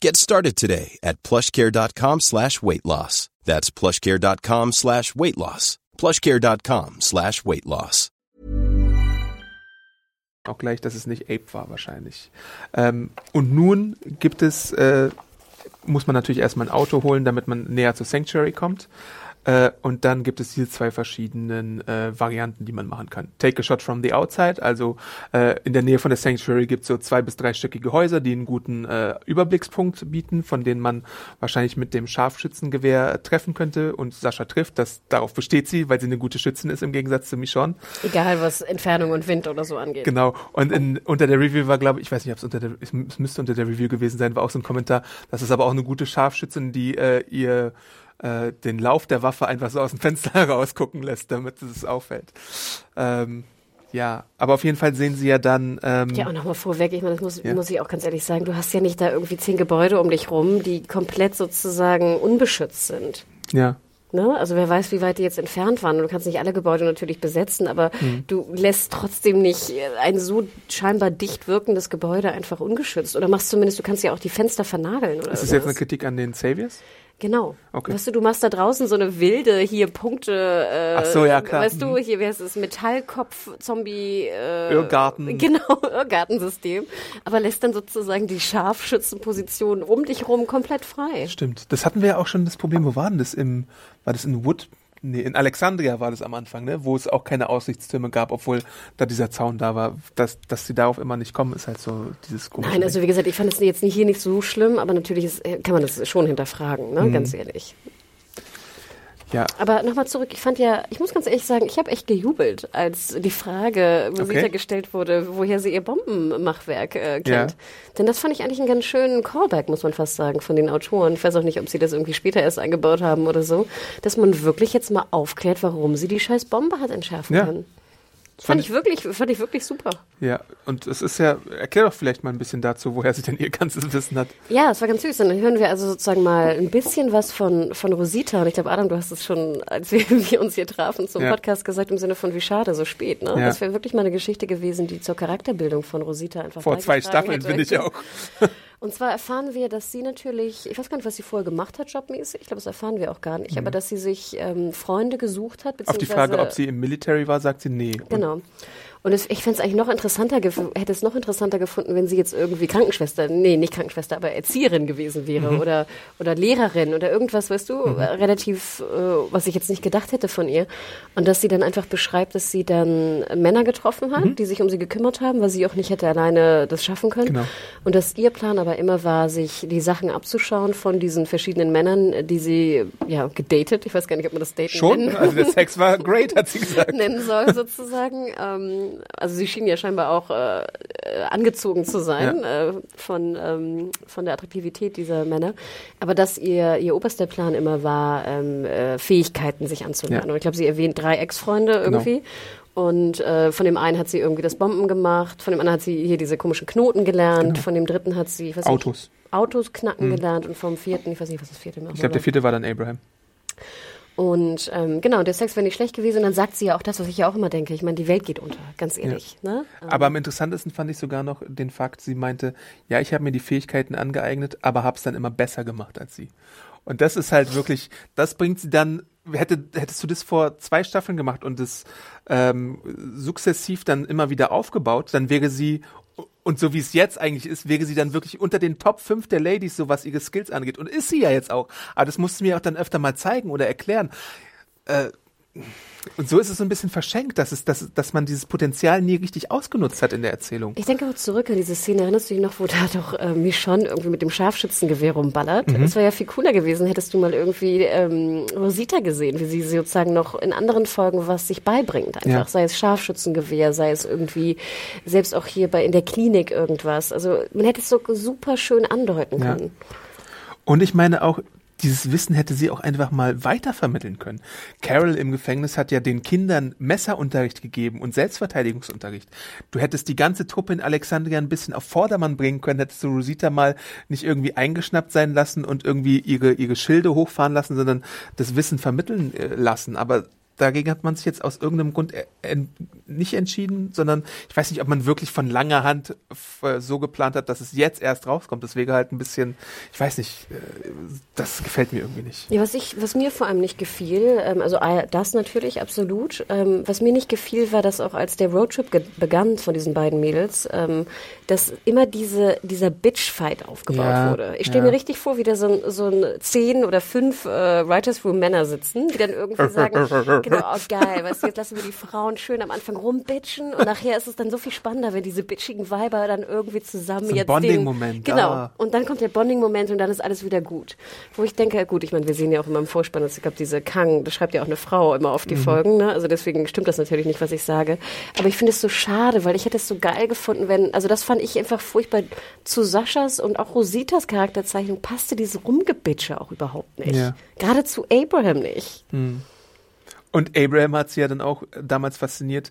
Get started today at plushcare.com slash weight loss. That's plushcare.com slash weight loss. plushcare.com slash weight loss. auch gleich, dass es nicht Ape war wahrscheinlich. Ähm, und nun gibt es, äh, muss man natürlich erstmal ein Auto holen, damit man näher zur Sanctuary kommt. Äh, und dann gibt es diese zwei verschiedenen äh, Varianten, die man machen kann. Take a shot from the outside, also äh, in der Nähe von der Sanctuary gibt es so zwei bis dreistöckige Häuser, die einen guten äh, Überblickspunkt bieten, von denen man wahrscheinlich mit dem Scharfschützengewehr treffen könnte. Und Sascha trifft, das, darauf besteht sie, weil sie eine gute Schützin ist im Gegensatz zu Michonne. Egal, was Entfernung und Wind oder so angeht. Genau. Und in, unter der Review war, glaube ich, ich weiß nicht, ob es unter der, es müsste unter der Review gewesen sein, war auch so ein Kommentar. Das ist aber auch eine gute Scharfschützin, die äh, ihr äh, den Lauf der Waffe einfach so aus dem Fenster [LAUGHS] rausgucken lässt, damit es auffällt. Ähm, ja, aber auf jeden Fall sehen sie ja dann. Ähm, Ja, und nochmal vorweg, ich meine, das muss, Ja. muss ich auch ganz ehrlich sagen, du hast ja nicht da irgendwie zehn Gebäude um dich rum, die komplett sozusagen unbeschützt sind. ja. Ne? Also wer weiß, wie weit die jetzt entfernt waren. Du kannst nicht alle Gebäude natürlich besetzen, aber Mhm. du lässt trotzdem nicht ein so scheinbar dicht wirkendes Gebäude einfach ungeschützt. Oder machst zumindest, du kannst ja auch die Fenster vernageln. Oder Ist das jetzt eine. Kritik an den Saviors? Genau. Okay. Weißt du, du machst da draußen so eine wilde hier Punkte. Äh, Ach so, ja, klar. Weißt du, Mhm. hier wäre es Metallkopf-Zombie. Äh, Irrgarten. [LAUGHS] Genau, Irrgartensystem. Aber lässt dann sozusagen die Scharfschützenposition um dich rum komplett frei. Stimmt. Das hatten wir ja auch schon das Problem. Wo war denn das im, war das in Wood? Nee, in Alexandria war das am Anfang, ne? Wo es auch keine Aussichtstürme gab, obwohl da dieser Zaun da war. Dass, dass sie darauf immer nicht kommen, ist halt so dieses komische. Nein, also wie gesagt, ich fand es jetzt nicht, hier nicht so schlimm, aber natürlich ist, äh, kann man das schon hinterfragen, Mhm. ne? ganz ehrlich. Ja, Aber nochmal zurück, ich fand ja, ich muss ganz ehrlich sagen, ich habe echt gejubelt, als die Frage Rosita Okay. gestellt wurde, woher sie ihr Bombenmachwerk äh, kennt. Ja. Denn das fand ich eigentlich einen ganz schönen Callback, muss man fast sagen, von den Autoren. Ich weiß auch nicht, ob sie das irgendwie später erst eingebaut haben oder so, dass man wirklich jetzt mal aufklärt, warum sie die scheiß Bombe hat entschärfen Ja. können. Fand Fand ich wirklich, fand ich wirklich super. ja. Und es ist ja, erklär doch vielleicht mal ein bisschen dazu, woher sie denn ihr ganzes Wissen hat. Ja, es war ganz süß. Und dann hören wir also sozusagen mal ein bisschen was von, von Rosita. Und ich glaube, Adam, du hast es schon, als wir, [LAUGHS] wir uns hier trafen zum Ja. Podcast gesagt, im Sinne von wie schade, so spät. Ne? Ja. Das wäre wirklich mal eine Geschichte gewesen, die zur Charakterbildung von Rosita einfach Vor zwei Staffeln, hätte. finde ich [LAUGHS] auch. Und zwar erfahren wir, dass sie natürlich, ich weiß gar nicht, was sie vorher gemacht hat, jobmäßig. Ich glaube, das erfahren wir auch gar nicht. Aber dass sie sich ähm, Freunde gesucht hat, Mhm. Auf die beziehungsweise Frage, ob sie im Military war, sagt sie nee. Genau. Und es, ich fände es eigentlich noch interessanter, hätte es noch interessanter gefunden, wenn sie jetzt irgendwie Krankenschwester, nee, nicht Krankenschwester, aber Erzieherin gewesen wäre Mhm. oder, oder Lehrerin oder irgendwas, weißt du, äh, relativ, äh, was ich jetzt nicht gedacht hätte von ihr. Und dass sie dann einfach beschreibt, dass sie dann Männer getroffen hat, Mhm. die sich um sie gekümmert haben, weil sie auch nicht hätte alleine das schaffen können. Genau. Und dass ihr Plan aber immer war, sich die Sachen abzuschauen von diesen verschiedenen Männern, die sie, ja, gedatet, ich weiß gar nicht, ob man das daten Schon? nennen Also der Sex war [LAUGHS] great, hat sie gesagt. nennen soll, sozusagen. Ähm, ähm, also sie schien ja scheinbar auch äh, äh angezogen zu sein ja. äh, von, ähm, von der Attraktivität dieser Männer. Aber dass ihr, ihr oberster Plan immer war, ähm, äh, Fähigkeiten sich anzulernen. Ja. Und ich glaube, sie erwähnt drei Ex-Freunde genau. irgendwie. Genau. Und äh, von dem einen hat sie irgendwie das Bomben gemacht, von dem anderen hat sie hier diese komischen Knoten gelernt, genau. von dem dritten hat sie, Autos. Ich, Autos knacken mhm. gelernt und vom vierten, ich weiß nicht, was das vierte noch Ich glaube, der vierte war dann Abraham. Und ähm, genau, der Sex wäre nicht schlecht gewesen. Und dann sagt sie ja auch das, was ich ja auch immer denke. Ich meine, die Welt geht unter, ganz ehrlich. Ja. Ne? Aber am interessantesten fand ich sogar noch den Fakt, sie meinte, ja, ich habe mir die Fähigkeiten angeeignet, aber habe es dann immer besser gemacht als sie. Und das ist halt wirklich, das bringt sie dann hätte, hättest du das vor zwei Staffeln gemacht und das ähm, sukzessiv dann immer wieder aufgebaut, dann wäre sie, und so wie es jetzt eigentlich ist, wäre sie dann wirklich unter den Top 5 der Ladies, so was ihre Skills angeht. Und ist sie ja jetzt auch. Aber das musst du mir auch dann öfter mal zeigen oder erklären. Äh, und so ist es so ein bisschen verschenkt, dass, es, dass, dass man dieses Potenzial nie richtig ausgenutzt hat in der Erzählung. Ich denke auch zurück an diese Szene. Erinnerst du dich noch, wo da doch äh, Michonne irgendwie mit dem Scharfschützengewehr rumballert? Mhm. Das wäre ja viel cooler gewesen, hättest du mal irgendwie ähm, Rosita gesehen, wie sie sozusagen noch in anderen Folgen was sich beibringt. Einfach, ja. sei es Scharfschützengewehr, sei es irgendwie, selbst auch hier bei in der Klinik irgendwas. Also man hätte es so super schön andeuten können. Ja. Und ich meine auch, dieses Wissen hätte sie auch einfach mal weitervermitteln können. Carol im Gefängnis hat ja den Kindern Messerunterricht gegeben und Selbstverteidigungsunterricht. Du hättest die ganze Truppe in Alexandria ein bisschen auf Vordermann bringen können, hättest du Rosita mal nicht irgendwie eingeschnappt sein lassen und irgendwie ihre, ihre Schilde hochfahren lassen, sondern das Wissen vermitteln äh, lassen. Aber dagegen hat man sich jetzt aus irgendeinem Grund äh, nicht entschieden, sondern ich weiß nicht, ob man wirklich von langer Hand äh, so geplant hat, dass es jetzt erst rauskommt. Deswegen halt ein bisschen, ich weiß nicht, äh, das gefällt mir irgendwie nicht. Ja, was ich, was mir vor allem nicht gefiel, ähm, also das natürlich absolut. Ähm, was mir nicht gefiel, war, dass auch als der Roadtrip begann von diesen beiden Mädels, ähm, dass immer diese, dieser Bitch-Fight aufgebaut ja, wurde. Ich stelle ja. mir richtig vor, wie da so, ein, so ein zehn oder fünf äh, Writers Room Männer sitzen, die dann irgendwie [LAUGHS] sagen, genau, oh, geil, weißt du, jetzt lassen wir die Frauen schön am Anfang rumbitchen und nachher ist es dann so viel spannender, wenn diese bitchigen Weiber dann irgendwie zusammen so jetzt Bonding-Moment. Genau. Ah. Und dann kommt der Bonding-Moment und dann ist alles wieder gut. Wo ich denke, gut, ich meine, wir sehen ja auch immer im Vorspann, dass ich glaube, diese Kang, das schreibt ja auch eine Frau immer auf die mhm. Folgen, ne? Also deswegen stimmt das natürlich nicht, was ich sage. Aber ich finde es so schade, weil ich hätte es so geil gefunden, wenn, also das fand ich einfach furchtbar zu Saschas und auch Rositas Charakterzeichnung passte diese Rumgebitsche auch überhaupt nicht. Ja. Gerade zu Abraham nicht. Mhm. Und Abraham hat sie ja dann auch damals fasziniert,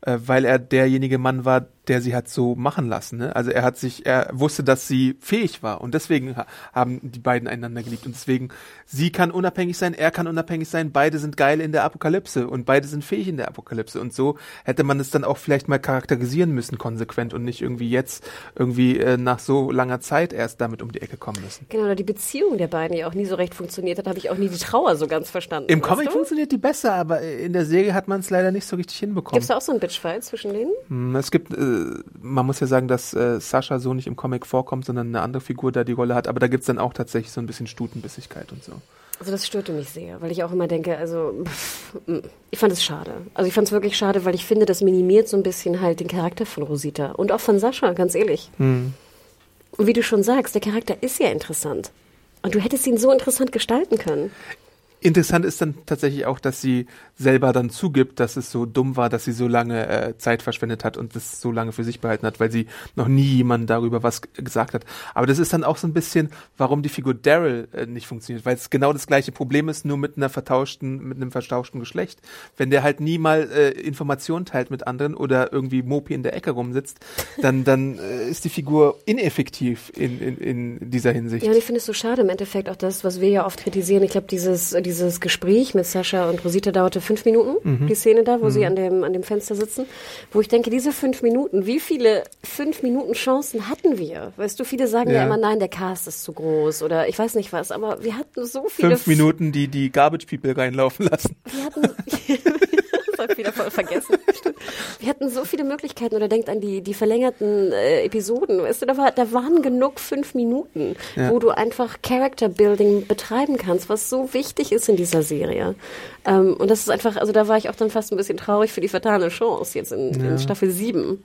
äh, weil er derjenige Mann war, der sie hat so machen lassen. Ne? Also er hat sich, er wusste, dass sie fähig war und deswegen haben die beiden einander geliebt und deswegen sie kann unabhängig sein, er kann unabhängig sein, beide sind geil in der Apokalypse und beide sind fähig in der Apokalypse und so hätte man es dann auch vielleicht mal charakterisieren müssen konsequent und nicht irgendwie jetzt irgendwie äh, nach so langer Zeit erst damit um die Ecke kommen müssen. Genau, oder die Beziehung der beiden ja auch nie so recht funktioniert hat, habe ich auch nie die Trauer so ganz verstanden. Im Comic du? funktioniert die besser, aber in der Serie hat man es leider nicht so richtig hinbekommen. Gibt es da auch so einen Bitchfight zwischen denen? Hm, es gibt äh, man muss ja sagen, dass äh, Sascha so nicht im Comic vorkommt, sondern eine andere Figur da die Rolle hat. Aber da gibt es dann auch tatsächlich so ein bisschen Stutenbissigkeit und so. Also das störte mich sehr, weil ich auch immer denke, also pff, ich fand es schade. Also ich fand es wirklich schade, weil ich finde, das minimiert so ein bisschen halt den Charakter von Rosita und auch von Sascha, ganz ehrlich. Hm. Und wie du schon sagst, der Charakter ist ja interessant. Und du hättest ihn so interessant gestalten können. Interessant ist dann tatsächlich auch, dass sie selber dann zugibt, dass es so dumm war, dass sie so lange äh, Zeit verschwendet hat und das so lange für sich behalten hat, weil sie noch nie jemand darüber was gesagt hat. Aber das ist dann auch so ein bisschen, warum die Figur Daryl äh, nicht funktioniert, weil es genau das gleiche Problem ist, nur mit einer vertauschten, mit einem vertauschten Geschlecht. Wenn der halt nie mal äh, Informationen teilt mit anderen oder irgendwie Mopi in der Ecke rumsitzt, dann, dann äh, ist die Figur ineffektiv in, in, in dieser Hinsicht. Ja, und ich finde es so schade im Endeffekt auch das, was wir ja oft kritisieren. Ich glaube, dieses, dieses dieses Gespräch mit Sascha und Rosita dauerte fünf Minuten, mhm. die Szene da, wo mhm. sie an dem, an dem Fenster sitzen, wo ich denke, diese fünf Minuten, wie viele fünf Minuten Chancen hatten wir? Weißt du, viele sagen ja, ja immer, nein, der Cast ist zu groß oder ich weiß nicht was, aber wir hatten so viele. Fünf Minuten, die die Garbage People reinlaufen lassen. Wir hatten, [LAUGHS] habe wieder voll vergessen. [LAUGHS] Wir hatten so viele Möglichkeiten oder denkt an die, die verlängerten äh, Episoden. Weißt du, da, war, da waren genug fünf Minuten, ja. wo du einfach Character Building betreiben kannst, was so wichtig ist in dieser Serie. Ähm, und das ist einfach, also da war ich auch dann fast ein bisschen traurig für die fatale Chance jetzt in, ja. in Staffel 7.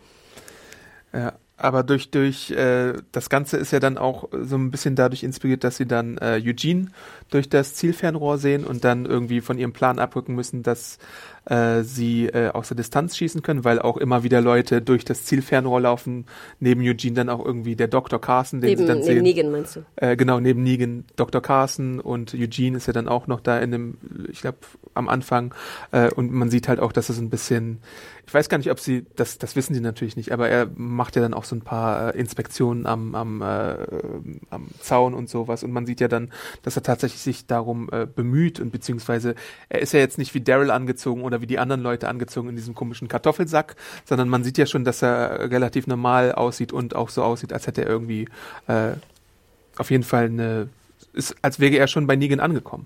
Ja, aber durch, durch äh, das Ganze ist ja dann auch so ein bisschen dadurch inspiriert, dass sie dann äh, Eugene durch das Zielfernrohr sehen und dann irgendwie von ihrem Plan abrücken müssen, dass äh, sie äh, aus der Distanz schießen können, weil auch immer wieder Leute durch das Zielfernrohr laufen. Neben Eugene dann auch irgendwie der Dr. Carson, den Neben, sie dann neben sehen. Negan meinst du? Äh, genau, neben Negan Dr. Carson und Eugene ist ja dann auch noch da in dem, ich glaube, am Anfang. Äh, und man sieht halt auch, dass es ein bisschen, ich weiß gar nicht, ob sie, das, das wissen sie natürlich nicht, aber er macht ja dann auch so ein paar äh, Inspektionen am, am, äh, am Zaun und sowas. Und man sieht ja dann, dass er tatsächlich sich darum äh, bemüht und beziehungsweise er ist ja jetzt nicht wie Daryl angezogen oder wie die anderen Leute angezogen in diesem komischen Kartoffelsack, sondern man sieht ja schon, dass er relativ normal aussieht und auch so aussieht, als hätte er irgendwie äh, auf jeden Fall eine, ist, als wäre er schon bei Negan angekommen.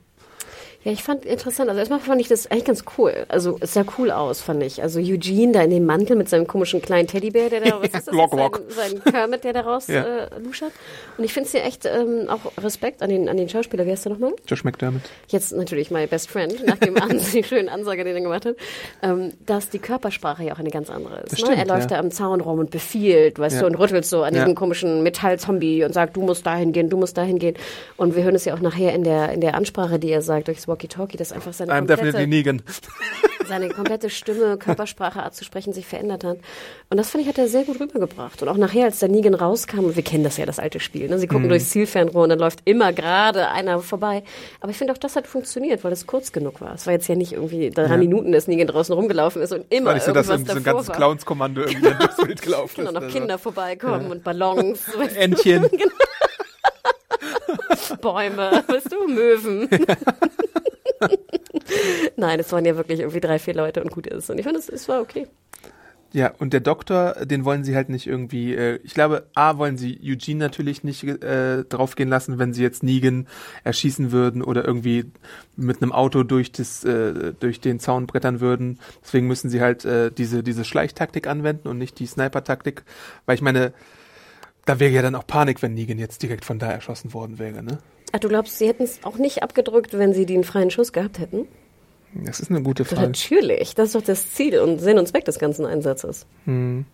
Ja, ich fand interessant. Also erstmal fand ich das eigentlich ganz cool. Also es sah cool aus, fand ich. Also Eugene da in dem Mantel mit seinem komischen kleinen Teddybär, der da, [LAUGHS] was ist das? Lock, lock. Sein, sein Kermit, der da raus Ja. äh, luschert. Und ich finde es ja echt ähm, auch Respekt an den, an den Schauspieler. Wer ist der nochmal? Josh McDermott. Jetzt natürlich my best friend, nach dem [LAUGHS] die schönen Ansage, den er gemacht hat, ähm, dass die Körpersprache ja auch eine ganz andere ist. Ne? stimmt, Er läuft ja. da am Zaun rum und befiehlt, weißt Ja. du, und rüttelt so an Ja. diesem komischen Metallzombie und sagt, du musst dahin gehen, du musst dahin gehen. Und wir hören es ja auch nachher in der, in der Ansprache, die er sagt durchs Walkie-Talkie, dass einfach seine I'm definitely komplette, [LAUGHS] seine komplette Stimme, Körpersprache, Art zu sprechen sich verändert hat. Und das fand ich, hat er sehr gut rübergebracht. Und auch nachher, als der Negan rauskam, wir kennen das ja, das alte Spiel, ne? sie Mhm. gucken durchs Zielfernrohr und dann läuft immer gerade einer vorbei. Aber ich finde auch, das hat funktioniert, weil es kurz genug war. Es war jetzt ja nicht irgendwie drei Ja. Minuten, dass Negan draußen rumgelaufen ist und immer War nicht so, dass irgendwas so ein ganzes. Clownskommando irgendwie durchs Bild gelaufen Können ist. auch noch Also, Kinder vorbeikommen und Ballons, Entchen. Bäume, weißt du, [LAUGHS] [LAUGHS] Möwen. [LAUGHS] Nein, es waren ja wirklich irgendwie drei, vier Leute und gut ist. Und ich fand, es, es war okay. Ja, und der Doktor, den wollen sie halt nicht irgendwie, äh, ich glaube, A, wollen sie Eugene natürlich nicht äh, draufgehen lassen, wenn sie jetzt Negan erschießen würden oder irgendwie mit einem Auto durch, das, äh, durch den Zaun brettern würden. Deswegen müssen sie halt äh, diese, diese Schleichtaktik anwenden und nicht die Sniper-Taktik. Weil ich meine, da wäre ja dann auch Panik, wenn Negan jetzt direkt von da erschossen worden wäre, ne? Ach, du glaubst, sie hätten es auch nicht abgedrückt, wenn sie den freien Schuss gehabt hätten? Das ist eine gute Frage. natürlich. Das ist doch das Ziel und Sinn und Zweck des ganzen Einsatzes. Hm.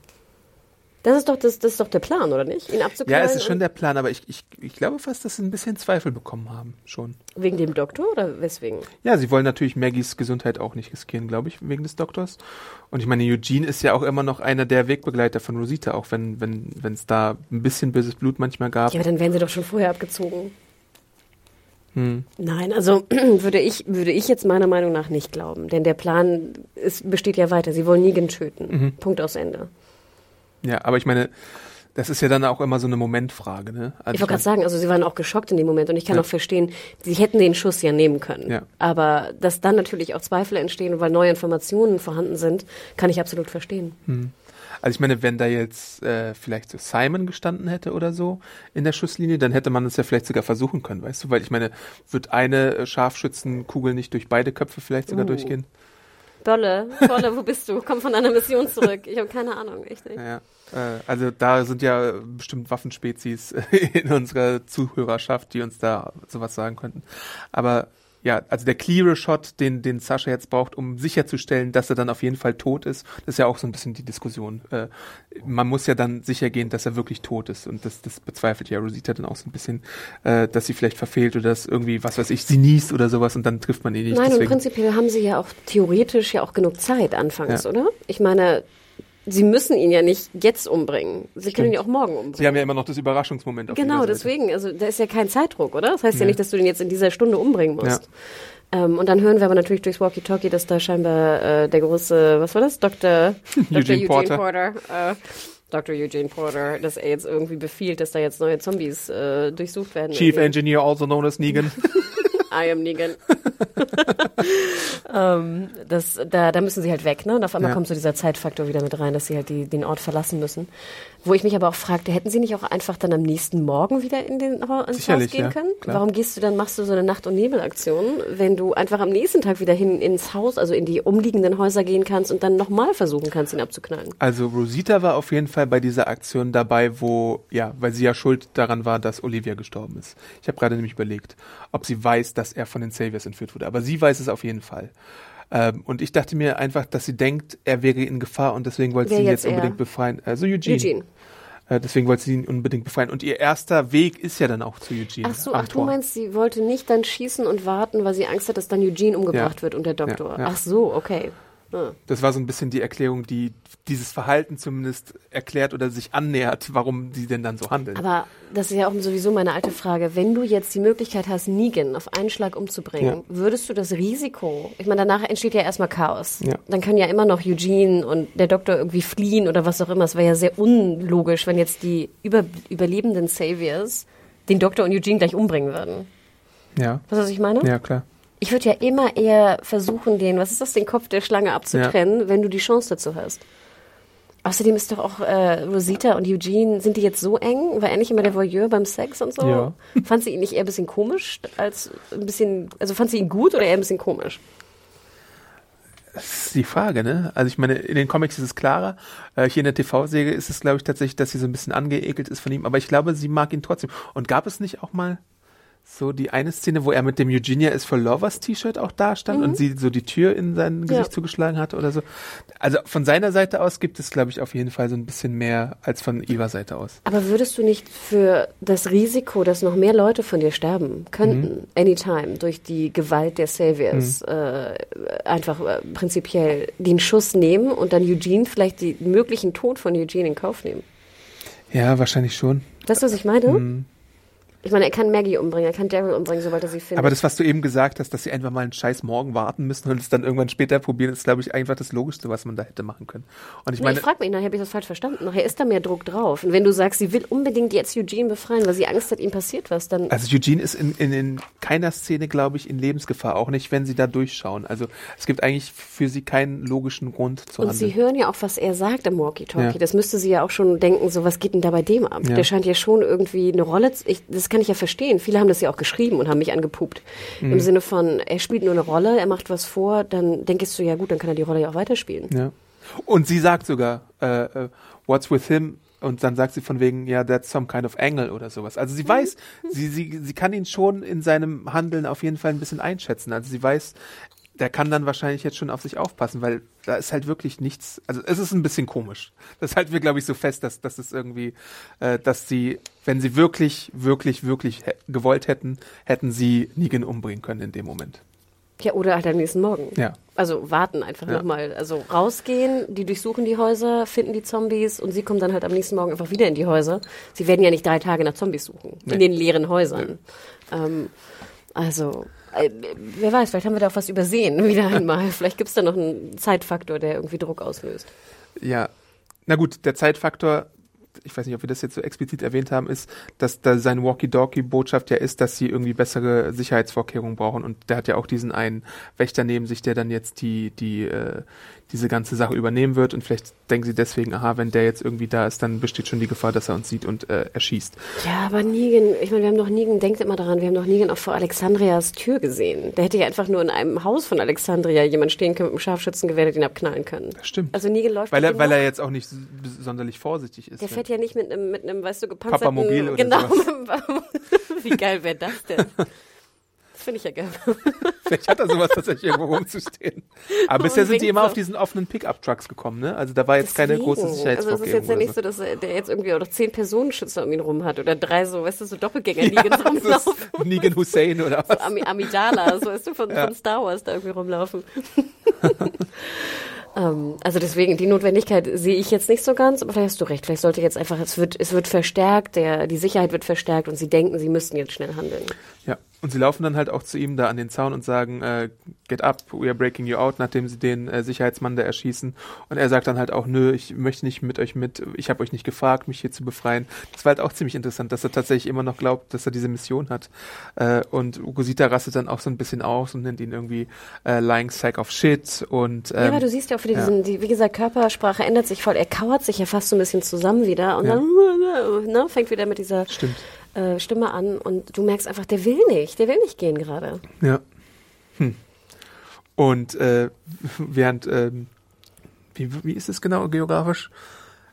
Das ist doch das, das ist doch der Plan, oder nicht? Ihn Ja, abzuknallen? es ist schon der Plan, aber ich, ich, ich glaube fast, dass sie ein bisschen Zweifel bekommen haben, schon. wegen dem Doktor oder weswegen? Ja, sie wollen natürlich Maggies Gesundheit auch nicht riskieren, glaube ich, wegen des Doktors. Und ich meine, Eugene ist ja auch immer noch einer der Wegbegleiter von Rosita, auch wenn wenn wenn es da ein bisschen böses Blut manchmal gab. Ja, aber dann wären sie doch schon vorher abgezogen. Hm. Nein, also [CLEARS THROAT] würde ich, würde ich jetzt meiner Meinung nach nicht glauben. Denn der Plan ist, besteht ja weiter. Sie wollen Negan töten. Mhm. Punkt aus Ende. Ja, aber ich meine, das ist ja dann auch immer so eine Momentfrage, ne? Also Ich wollte gerade sagen, also sie waren auch geschockt in dem Moment und ich kann Ja. auch verstehen, sie hätten den Schuss ja nehmen können. Ja. Aber dass dann natürlich auch Zweifel entstehen, weil neue Informationen vorhanden sind, kann ich absolut verstehen. Also ich meine, wenn da jetzt äh, vielleicht so Simon gestanden hätte oder so in der Schusslinie, dann hätte man es ja vielleicht sogar versuchen können, weißt du? Weil ich meine, wird eine äh, Scharfschützenkugel nicht durch beide Köpfe vielleicht sogar Uh. durchgehen? Bolle, Bolle, wo bist du? Komm von deiner Mission zurück. Ich habe keine Ahnung, echt nicht. Ja, äh, also da sind ja bestimmt Waffenspezies [LAUGHS] in unserer Zuhörerschaft, die uns da sowas sagen könnten. Aber ja, also der cleare Shot, den, den Sascha jetzt braucht, um sicherzustellen, dass er dann auf jeden Fall tot ist, das ist ja auch so ein bisschen die Diskussion. Äh, man muss ja dann sicher gehen, dass er wirklich tot ist. Und das, das bezweifelt ja Rosita dann auch so ein bisschen, äh, dass sie vielleicht verfehlt oder dass irgendwie, was weiß ich, sie niest oder sowas und dann trifft man ihn nicht. Nein, und Deswegen, prinzipiell haben sie ja auch theoretisch ja auch genug Zeit anfangs, Ja. oder? Ich meine, sie müssen ihn ja nicht jetzt umbringen. Sie können ihn ja auch morgen umbringen. sie haben ja immer noch das Überraschungsmoment auf Genau, deswegen, also da ist ja kein Zeitdruck, oder? Das heißt ja, Ja. nicht, dass du den jetzt in dieser Stunde umbringen musst. Ähm, und dann hören wir aber natürlich durchs Walkie-Talkie, dass da scheinbar äh, der große, was war das? Dr. Dr. [LAUGHS] Eugene Eugene, Porter. Porter. äh, Dr. Eugene Porter, dass er jetzt irgendwie befiehlt, dass da jetzt neue Zombies äh, durchsucht werden. Chief Irgendwie. Engineer, also known as Negan. [LAUGHS] I am Negan. [LAUGHS] ähm, das, da, da müssen sie halt weg, ne? Und auf einmal Ja. kommt so dieser Zeitfaktor wieder mit rein, dass sie halt die, den Ort verlassen müssen. Wo ich mich aber auch fragte, hätten sie nicht auch einfach dann am nächsten Morgen wieder in den ins Haus gehen ja, können? klar. Warum gehst du dann, machst du so eine Nacht- und Nebelaktion, wenn du einfach am nächsten Tag wieder hin ins Haus, also in die umliegenden Häuser gehen kannst und dann nochmal versuchen kannst, ihn abzuknallen? Also Rosita war auf jeden Fall bei dieser Aktion dabei, wo, ja, weil sie ja schuld daran war, dass Olivia gestorben ist. Ich habe gerade nämlich überlegt, ob sie weiß, dass er von den Saviors entführt wurde. Aber sie weiß es auf jeden Fall. Ähm, und ich dachte mir einfach, dass sie denkt, er wäre in Gefahr und deswegen wollte Wer sie ihn jetzt jetzt unbedingt befreien. Also Eugene. Eugene. Äh, deswegen wollte sie ihn unbedingt befreien. Und ihr erster Weg ist ja dann auch zu Eugene. Ach so, ach du meinst, sie wollte nicht dann schießen und warten, weil sie Angst hat, dass dann Eugene umgebracht Ja. wird und der Doktor. Ja, ja. Ach so, okay. Ah. Das war so ein bisschen die Erklärung, die dieses Verhalten zumindest erklärt oder sich annähert, warum die denn dann so handeln. Aber das ist ja auch sowieso meine alte Frage. Wenn du jetzt die Möglichkeit hast, Negan auf einen Schlag umzubringen, Ja. würdest du das Risiko, ich meine, danach entsteht ja erstmal Chaos. Ja. Dann können ja immer noch Eugene und der Doktor irgendwie fliehen oder was auch immer. Es wäre ja sehr unlogisch, wenn jetzt die über, überlebenden Saviors den Doktor und Eugene gleich umbringen würden. ja, Weißt du, was ich meine? ja, klar. Ich würde ja immer eher versuchen, den, was ist das, den Kopf der Schlange abzutrennen, wenn du die Chance dazu hast. Außerdem ist doch auch äh, Rosita und Eugene, sind die jetzt so eng? War er nicht immer der Voyeur beim Sex und so? Ja. Fand sie ihn nicht eher ein bisschen komisch als ein bisschen, also fand sie ihn gut oder eher ein bisschen komisch? Das ist die Frage, ne? Also ich meine, in den Comics ist es klarer. Äh, hier in der TV-Serie ist es, glaube ich, tatsächlich, dass sie so ein bisschen angeekelt ist von ihm. Aber ich glaube, sie mag ihn trotzdem. Und gab es nicht auch mal so die eine Szene, wo er mit dem Eugenia is for Lovers T-Shirt auch da stand und sie so die Tür in sein Gesicht Ja. zugeschlagen hatte oder so? Also von seiner Seite aus gibt es, glaube ich, auf jeden Fall so ein bisschen mehr als von ihrer Seite aus. Aber würdest du nicht für das Risiko, dass noch mehr Leute von dir sterben könnten, Mhm. anytime, durch die Gewalt der Saviors, äh, einfach äh, prinzipiell den Schuss nehmen und dann Eugene, vielleicht den möglichen Tod von Eugene in Kauf nehmen? Ja, wahrscheinlich schon. Weißt du, was ich meine? Ich meine, er kann Maggie umbringen, er kann Daryl umbringen, sobald er sie findet. Aber das, was du eben gesagt hast, dass sie einfach mal einen scheiß Morgen warten müssen und es dann irgendwann später probieren, ist, glaube ich, einfach das Logischste, was man da hätte machen können. Und ich Nee, meine, ich frage mich, nachher habe ich das falsch verstanden. Nachher ist da mehr Druck drauf. Und wenn du sagst, sie will unbedingt jetzt Eugene befreien, weil sie Angst hat, ihm passiert was, dann Also Eugene ist in, in, in keiner Szene, glaube ich, in Lebensgefahr, auch nicht, wenn sie da durchschauen. Also es gibt eigentlich für sie keinen logischen Grund zu Und handeln. Sie hören ja auch, was er sagt im Walkie-Talkie. Ja. Das müsste sie ja auch schon denken, so was geht denn da bei dem ab? Ja. Der scheint ja schon irgendwie eine Rolle, zu- ich, das kann ich ja verstehen. Viele haben das ja auch geschrieben und haben mich angepupt. Mhm. Im Sinne von, er spielt nur eine Rolle, er macht was vor, dann denkst du, ja gut, dann kann er die Rolle ja auch weiterspielen. ja. Und sie sagt sogar, äh, äh, what's with him? Und dann sagt sie von wegen, ja, that's some kind of angle oder sowas. Also sie Mhm. weiß, sie, sie, sie kann ihn schon in seinem Handeln auf jeden Fall ein bisschen einschätzen. Also sie weiß, der kann dann wahrscheinlich jetzt schon auf sich aufpassen, weil da ist halt wirklich nichts, also es ist ein bisschen komisch. Das halten wir, glaube ich, so fest, dass, dass es irgendwie, äh, dass sie, wenn sie wirklich, wirklich, wirklich gewollt hätten, hätten sie Negan umbringen können in dem Moment. Ja, oder halt am nächsten Morgen. Ja. Also warten einfach Ja. nochmal. Also rausgehen, die durchsuchen die Häuser, finden die Zombies und sie kommen dann halt am nächsten Morgen einfach wieder in die Häuser. Sie werden ja nicht drei Tage nach Zombies suchen. In Nee. den leeren Häusern. Ähm, also, wer weiß, vielleicht haben wir da auch was übersehen, [LAUGHS] wieder einmal. Vielleicht gibt's da noch einen Zeitfaktor, der irgendwie Druck auslöst. Ja, na gut, der Zeitfaktor, ich weiß nicht, ob wir das jetzt so explizit erwähnt haben, ist, dass da seine Walkie-Talkie-Botschaft ja ist, dass sie irgendwie bessere Sicherheitsvorkehrungen brauchen. Und der hat ja auch diesen einen Wächter neben sich, der dann jetzt die, die, äh, diese ganze Sache übernehmen wird. Und vielleicht denken sie deswegen, aha, wenn der jetzt irgendwie da ist, dann besteht schon die Gefahr, dass er uns sieht und äh, erschießt. Ja, aber Negan, ich meine, wir haben doch Negan, denkt immer daran, wir haben doch Negan auch vor Alexandrias Tür gesehen. Da hätte ja einfach nur in einem Haus von Alexandria jemand stehen können mit einem Scharfschützengewehr, der den abknallen können. Das stimmt. Also Negan läuft weil er, weil er jetzt auch nicht sonderlich vorsichtig ist. Der ne? Fährt ja nicht mit einem, mit einem, weißt du, gepanzerten... Papamobil oder genau, [LAUGHS] Wie geil wäre das denn? Das finde ich ja geil. [LAUGHS] Vielleicht hat er sowas tatsächlich irgendwo rumzustehen. Aber bisher sind die immer so. auf diesen offenen Pickup-Trucks gekommen, ne? Also da war jetzt keine große Deswegen. Also es ist Sicherheitsvorkehrung. jetzt ja nicht so, dass er, der jetzt irgendwie auch noch zehn Personenschützer um ihn rum hat oder drei so, weißt du, so Doppelgänger-Negans [LAUGHS] das rumlaufen. ist Negan Hussein oder was? Ami Amidala, so weißt du, von, Ja. von Star Wars da irgendwie rumlaufen. Ähm, also deswegen, die Notwendigkeit sehe ich jetzt nicht so ganz, aber vielleicht hast du recht. Vielleicht sollte jetzt einfach, es wird, es wird verstärkt, der, die Sicherheit wird verstärkt und sie denken, sie müssten jetzt schnell handeln. Ja, und sie laufen dann halt auch zu ihm da an den Zaun und sagen, äh, get up, we are breaking you out, nachdem sie den äh, Sicherheitsmann da erschießen. Und er sagt dann halt auch, nö, ich möchte nicht mit euch mit, ich habe euch nicht gefragt, mich hier zu befreien. Das war halt auch ziemlich interessant, dass er tatsächlich immer noch glaubt, dass er diese Mission hat. Äh, und Rosita rastet dann auch so ein bisschen aus und nennt ihn irgendwie äh, lying sack of shit und ähm, ja, aber du siehst ja auch ja. diesen, die, wie gesagt, Körpersprache ändert sich voll. Er kauert sich ja fast so ein bisschen zusammen wieder und Ja. dann [LAUGHS] ne, fängt wieder mit dieser Stimmt. Äh, Stimme an und du merkst einfach, der will nicht, der will nicht gehen gerade. Ja. Hm. Und äh, während, ähm, wie, wie ist es genau geografisch?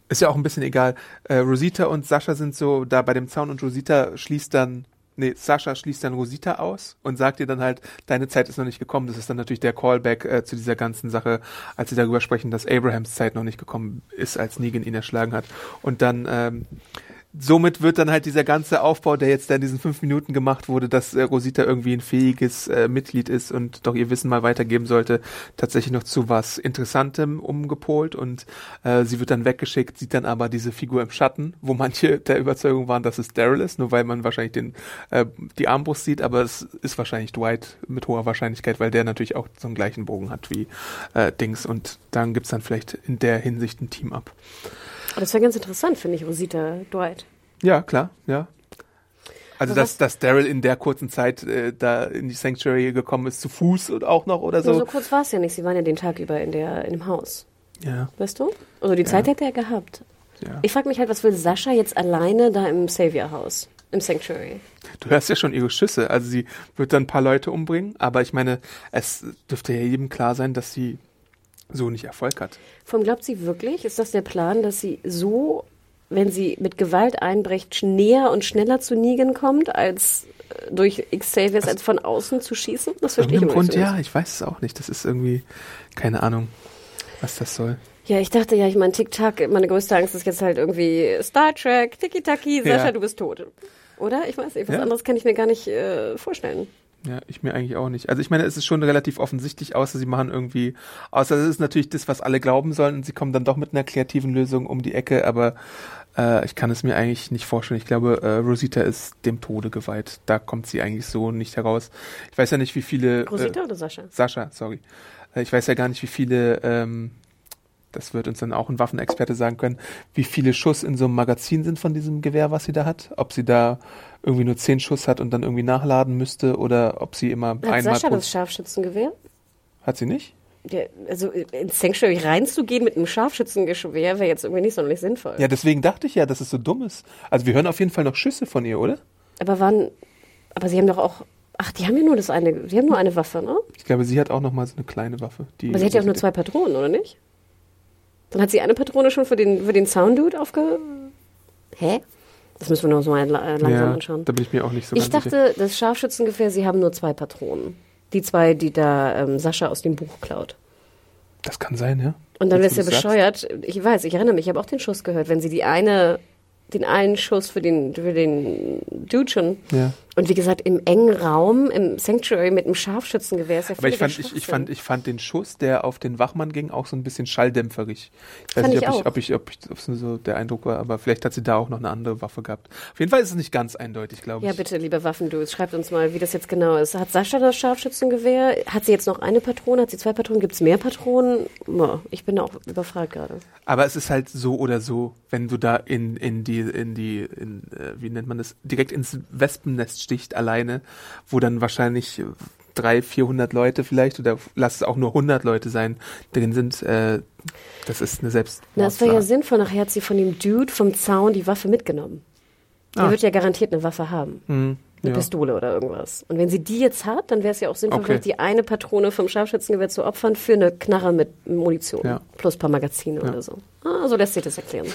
Ist ja auch ein bisschen egal. Äh, Rosita und Sascha sind so da bei dem Zaun und Rosita schließt dann, nee, Sascha schließt dann Rosita aus und sagt ihr dann halt, deine Zeit ist noch nicht gekommen. Das ist dann natürlich der Callback äh, zu dieser ganzen Sache, als sie darüber sprechen, dass Abrahams Zeit noch nicht gekommen ist, als Negan ihn erschlagen hat. Und dann ähm, somit wird dann halt dieser ganze Aufbau, der jetzt da in diesen fünf Minuten gemacht wurde, dass äh, Rosita irgendwie ein fähiges äh, Mitglied ist und doch ihr Wissen mal weitergeben sollte, tatsächlich noch zu was Interessantem umgepolt und äh, sie wird dann weggeschickt, sieht dann aber diese Figur im Schatten, wo manche der Überzeugung waren, dass es Daryl ist, nur weil man wahrscheinlich den äh, die Armbrust sieht, aber es ist wahrscheinlich Dwight mit hoher Wahrscheinlichkeit, weil der natürlich auch so einen gleichen Bogen hat wie äh, Dings und dann gibt's dann vielleicht in der Hinsicht ein Team ab. Aber das wäre ganz interessant, finde ich, Rosita Dwight. Ja, klar, ja. Also, Aber dass, dass Daryl in der kurzen Zeit äh, da in die Sanctuary gekommen ist, zu Fuß und auch noch oder Nur so. so kurz war es ja nicht. Sie waren ja den Tag über in, der, in dem Haus. Ja, Weißt du? Also die Zeit hätte er gehabt. ja. Ich frage mich halt, was will Sascha jetzt alleine da im Savior-Haus? Im Sanctuary? Du hörst ja schon ihre Schüsse. Also sie wird dann ein paar Leute umbringen, aber ich meine, es dürfte ja jedem klar sein, dass sie so nicht Erfolg hat. Allem glaubt sie wirklich, ist das der Plan, dass sie so, wenn sie mit Gewalt einbricht, näher und schneller zu Negan kommt, als äh, durch Xaviers als von außen zu schießen? Das verstehe ich immer nicht Grund, so ja, ich weiß es auch nicht. Das ist irgendwie, keine Ahnung, was das soll. Ja, ich dachte ja, ich meine, Tic-Tac, meine größte Angst ist jetzt halt irgendwie Star Trek, Tiki-Taki, Sascha, Ja. du bist tot. Oder? Ich weiß nicht, was Ja. anderes kann ich mir gar nicht äh, vorstellen. Ja, ich mir eigentlich auch nicht. Also ich meine, es ist schon relativ offensichtlich, außer sie machen irgendwie, außer es ist natürlich das, was alle glauben sollen und sie kommen dann doch mit einer kreativen Lösung um die Ecke, aber äh, ich kann es mir eigentlich nicht vorstellen. Ich glaube, äh, Rosita ist dem Tode geweiht. Da kommt sie eigentlich so nicht heraus. Ich weiß ja nicht, wie viele... Rosita Äh, oder Sascha? Sascha, sorry. Äh, Ich weiß ja gar nicht, wie viele, ähm, das wird uns dann auch ein Waffenexperte sagen können, wie viele Schuss in so einem Magazin sind von diesem Gewehr, was sie da hat. Ob sie da irgendwie nur zehn Schuss hat und dann irgendwie nachladen müsste oder ob sie immer Hat einmal Sascha das Scharfschützengewehr? Hat sie nicht? Der, also ins Sanctuary reinzugehen mit einem Scharfschützengewehr wäre jetzt irgendwie nicht sonderlich sinnvoll. Ja, deswegen dachte ich ja, dass es so dumm ist. Also wir hören auf jeden Fall noch Schüsse von ihr, oder? Aber wann? Aber sie haben doch auch. Ach, die haben ja nur das eine. Sie haben nur eine Waffe, ne? Ich glaube, sie hat auch noch mal so eine kleine Waffe. Aber sie hat ja auch nur zwei Patronen, oder nicht? Dann hat sie eine Patrone schon für den, für den Sounddude aufge. Hä? Das müssen wir noch so mal la- langsam ja, anschauen. da bin ich mir auch nicht so Ich ganz sicher. dachte, das Scharfschützengewehr, sie haben nur zwei Patronen. Die zwei, die da ähm, Sascha aus dem Buch klaut. Das kann sein, ja. Und dann Jetzt, wär's ja du's sagst. bescheuert. Ich weiß, ich erinnere mich, ich habe auch den Schuss gehört, wenn sie die eine, den einen Schuss für den, für den Dude schon. Ja. Und wie gesagt, im engen Raum, im Sanctuary mit einem Scharfschützengewehr ist ja Aber ich fand, ich, ich, fand, ich fand den Schuss, der auf den Wachmann ging, auch so ein bisschen schalldämpferig. Ich weiß Fand nicht, ich ob, ich, ob, ich, ob, ich, ob es nur so der Eindruck war, aber vielleicht hat sie da auch noch eine andere Waffe gehabt. Auf jeden Fall ist es nicht ganz eindeutig, glaube Ja, ich. bitte, liebe Waffendudes, schreibt uns mal, wie das jetzt genau ist. Hat Sascha das Scharfschützengewehr? Hat sie jetzt noch eine Patrone? Hat sie zwei Patronen? Gibt es mehr Patronen? Ich bin da auch überfragt gerade. Aber es ist halt so oder so, wenn du da in, in die, in die, in, äh, wie nennt man das, direkt ins Wespennest sticht alleine, wo dann wahrscheinlich äh, drei, vierhundert Leute vielleicht oder lass es auch nur hundert Leute sein, drin sind, äh, das ist eine Na, es wäre ja sinnvoll, nachher hat sie von dem Dude vom Zaun die Waffe mitgenommen. Der Ah. wird ja garantiert eine Waffe haben. Hm, Eine ja. Pistole oder irgendwas. Und wenn sie die jetzt hat, dann wäre es ja auch sinnvoll, Okay. vielleicht die eine Patrone vom Scharfschützengewehr zu opfern für eine Knarre mit Munition. Ja. Plus ein paar Magazine oder so. Ah, so lässt sich das erklären.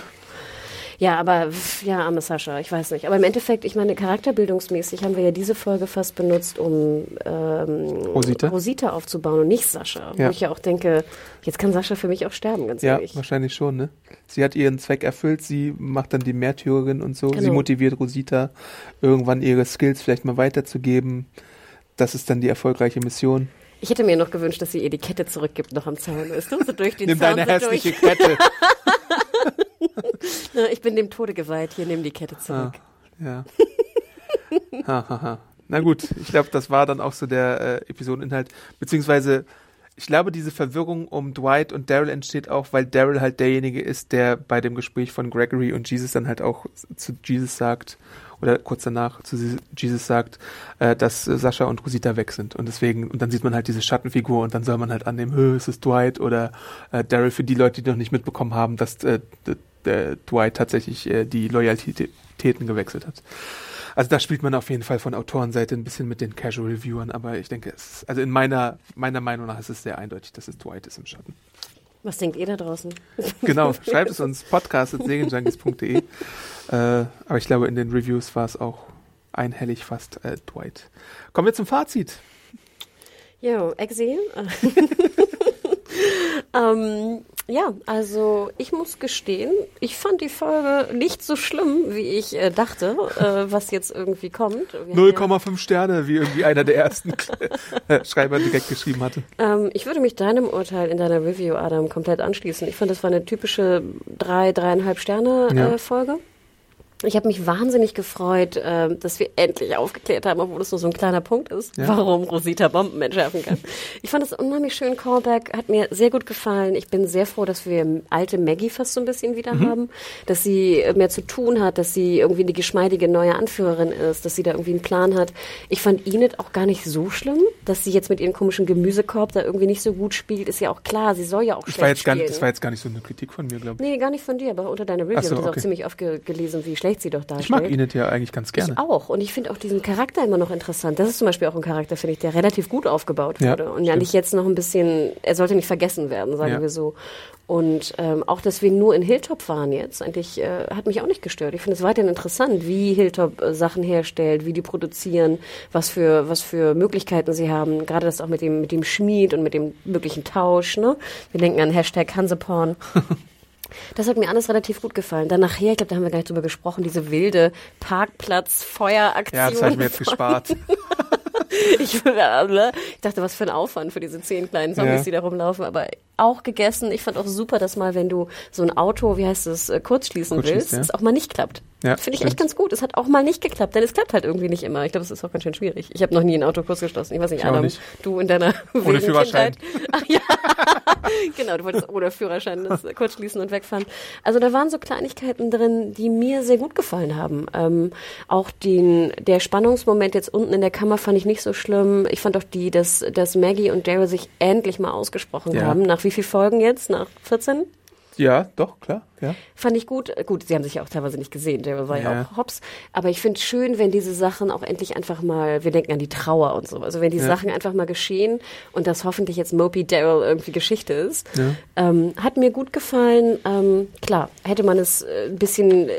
Ja, aber ja, arme Sascha, ich weiß nicht. Aber im Endeffekt, ich meine, charakterbildungsmäßig haben wir ja diese Folge fast benutzt, um ähm, Rosita? Rosita aufzubauen und nicht Sascha. Ja. Wo ich ja auch denke, jetzt kann Sascha für mich auch sterben, ganz Ja, ehrlich. wahrscheinlich schon, ne? Sie hat ihren Zweck erfüllt, sie macht dann die Märtyrerin und so. Sie Genau. motiviert Rosita, irgendwann ihre Skills vielleicht mal weiterzugeben. Das ist dann die erfolgreiche Mission. Ich hätte mir noch gewünscht, dass sie ihr die Kette zurückgibt, noch am Zaun, weißt du? So durch den Nimm Zaun deine so hässliche durch. Kette. [LAUGHS] [LAUGHS] Ich bin dem Tode geweiht, hier nimm die Kette ah, zurück. ja. ha, ha, ha. Na gut, ich glaube, das war dann auch so der äh, Episodeninhalt. Beziehungsweise, ich glaube, diese Verwirrung um Dwight und Daryl entsteht auch, weil Daryl halt derjenige ist, der bei dem Gespräch von Gregory und Jesus dann halt auch zu Jesus sagt, oder kurz danach zu Jesus sagt, äh, dass Sascha und Rosita weg sind. Und deswegen, und dann sieht man halt diese Schattenfigur und dann soll man halt annehmen, "Hö, es ist Dwight oder äh, Daryl für die Leute, die noch nicht mitbekommen haben, dass äh, Dwight tatsächlich äh, die Loyalitäten gewechselt hat. Also da spielt man auf jeden Fall von Autorenseite ein bisschen mit den Casual Reviewern, aber ich denke, es ist, also in meiner, meiner Meinung nach ist es sehr eindeutig, dass es Dwight ist im Schatten. Was denkt ihr da draußen? [LAUGHS] Genau, schreibt es uns, podcast.segenjunkies.de. Äh, aber ich glaube, in den Reviews war es auch einhellig fast äh, Dwight. Kommen wir zum Fazit. Jo, Exil. [LAUGHS] ähm, ja, also ich muss gestehen, ich fand die Folge nicht so schlimm, wie ich äh, dachte, äh, was jetzt irgendwie kommt. 0,5 Sterne, wie irgendwie einer der ersten [LAUGHS] Schreiber direkt geschrieben hatte. Ähm, ich würde mich deinem Urteil in deiner Review, Adam, komplett anschließen. Ich fand, das war eine typische drei, dreieinhalb Sterne äh, ja. Folge. Ich habe mich wahnsinnig gefreut, äh, dass wir endlich aufgeklärt haben, obwohl es nur so ein kleiner Punkt ist, ja. warum Rosita Bomben entschärfen kann. ich fand das unheimlich schön. Callback hat mir sehr gut gefallen. Ich bin sehr froh, dass wir alte Maggie fast so ein bisschen wieder mhm. haben, dass sie mehr zu tun hat, dass sie irgendwie eine geschmeidige neue Anführerin ist, dass sie da irgendwie einen Plan hat. Ich fand Enid auch gar nicht so schlimm, dass sie jetzt mit ihrem komischen Gemüsekorb da irgendwie nicht so gut spielt. Ist ja auch klar, sie soll ja auch schlecht war jetzt spielen. Gar nicht, das war jetzt gar nicht so eine Kritik von mir, glaube ich. Nee, gar nicht von dir, aber unter deiner Review so, habe ich okay. auch ziemlich oft ge gelesen, wie schlecht schlecht sie doch darstellt. Ich mag Enid ja eigentlich ganz gerne. Ich auch. Und ich finde auch diesen Charakter immer noch interessant. Das ist zum Beispiel auch ein Charakter, finde ich, der relativ gut aufgebaut wurde. Ja, und ja nicht jetzt noch ein bisschen, er sollte nicht vergessen werden, sagen ja. wir so. Und ähm, auch, dass wir nur in Hilltop waren jetzt, eigentlich äh, hat mich auch nicht gestört. Ich finde es weiterhin interessant, wie Hilltop äh, Sachen herstellt, wie die produzieren, was für was für Möglichkeiten sie haben. Gerade das auch mit dem mit dem Schmied und mit dem möglichen Tausch. Ne? Wir denken an Hashtag Hanseporn. [LAUGHS] Das hat mir alles relativ gut gefallen. Dann nachher, ich glaube, da haben wir gar nicht drüber gesprochen, diese wilde Parkplatz-Feueraktion. Ja, das habe ich mir jetzt gespart. [LAUGHS] ich, ich, dachte, was für ein Aufwand für diese zehn kleinen Zombies, ja. die da rumlaufen. Aber auch gegessen. Ich fand auch super, dass mal, wenn du so ein Auto, wie heißt es, äh, kurzschließen Kurz willst, ja. es auch mal nicht klappt. Ja, Finde ich echt ganz gut. Es hat auch mal nicht geklappt, denn es klappt halt irgendwie nicht immer. Ich glaube, es ist auch ganz schön schwierig. Ich habe noch nie ein Auto kurz geschlossen. Ich weiß nicht, ich Adam, nicht. du in deiner [LAUGHS] Ohne Führerschein. Kindheit. Ach ja, [LAUGHS] genau, du wolltest ohne Führerschein das kurz schließen und wegfahren. Also da waren so Kleinigkeiten drin, die mir sehr gut gefallen haben. Ähm, auch den, der Spannungsmoment jetzt unten in der Kammer fand ich nicht so schlimm. Ich fand auch die, dass, dass Maggie und Daryl sich endlich mal ausgesprochen ja. haben. Nach wie vielen Folgen jetzt? Nach 14? Ja, doch, klar. Ja. Fand ich gut. Gut, sie haben sich ja auch teilweise nicht gesehen, der war ja, ja auch hops. Aber ich finde es schön, wenn diese Sachen auch endlich einfach mal, wir denken an die Trauer und so. Also wenn die ja. Sachen einfach mal geschehen und das hoffentlich jetzt Mopey Daryl irgendwie Geschichte ist. Ja. Ähm, hat mir gut gefallen. Ähm, klar, hätte man es äh, ein bisschen äh,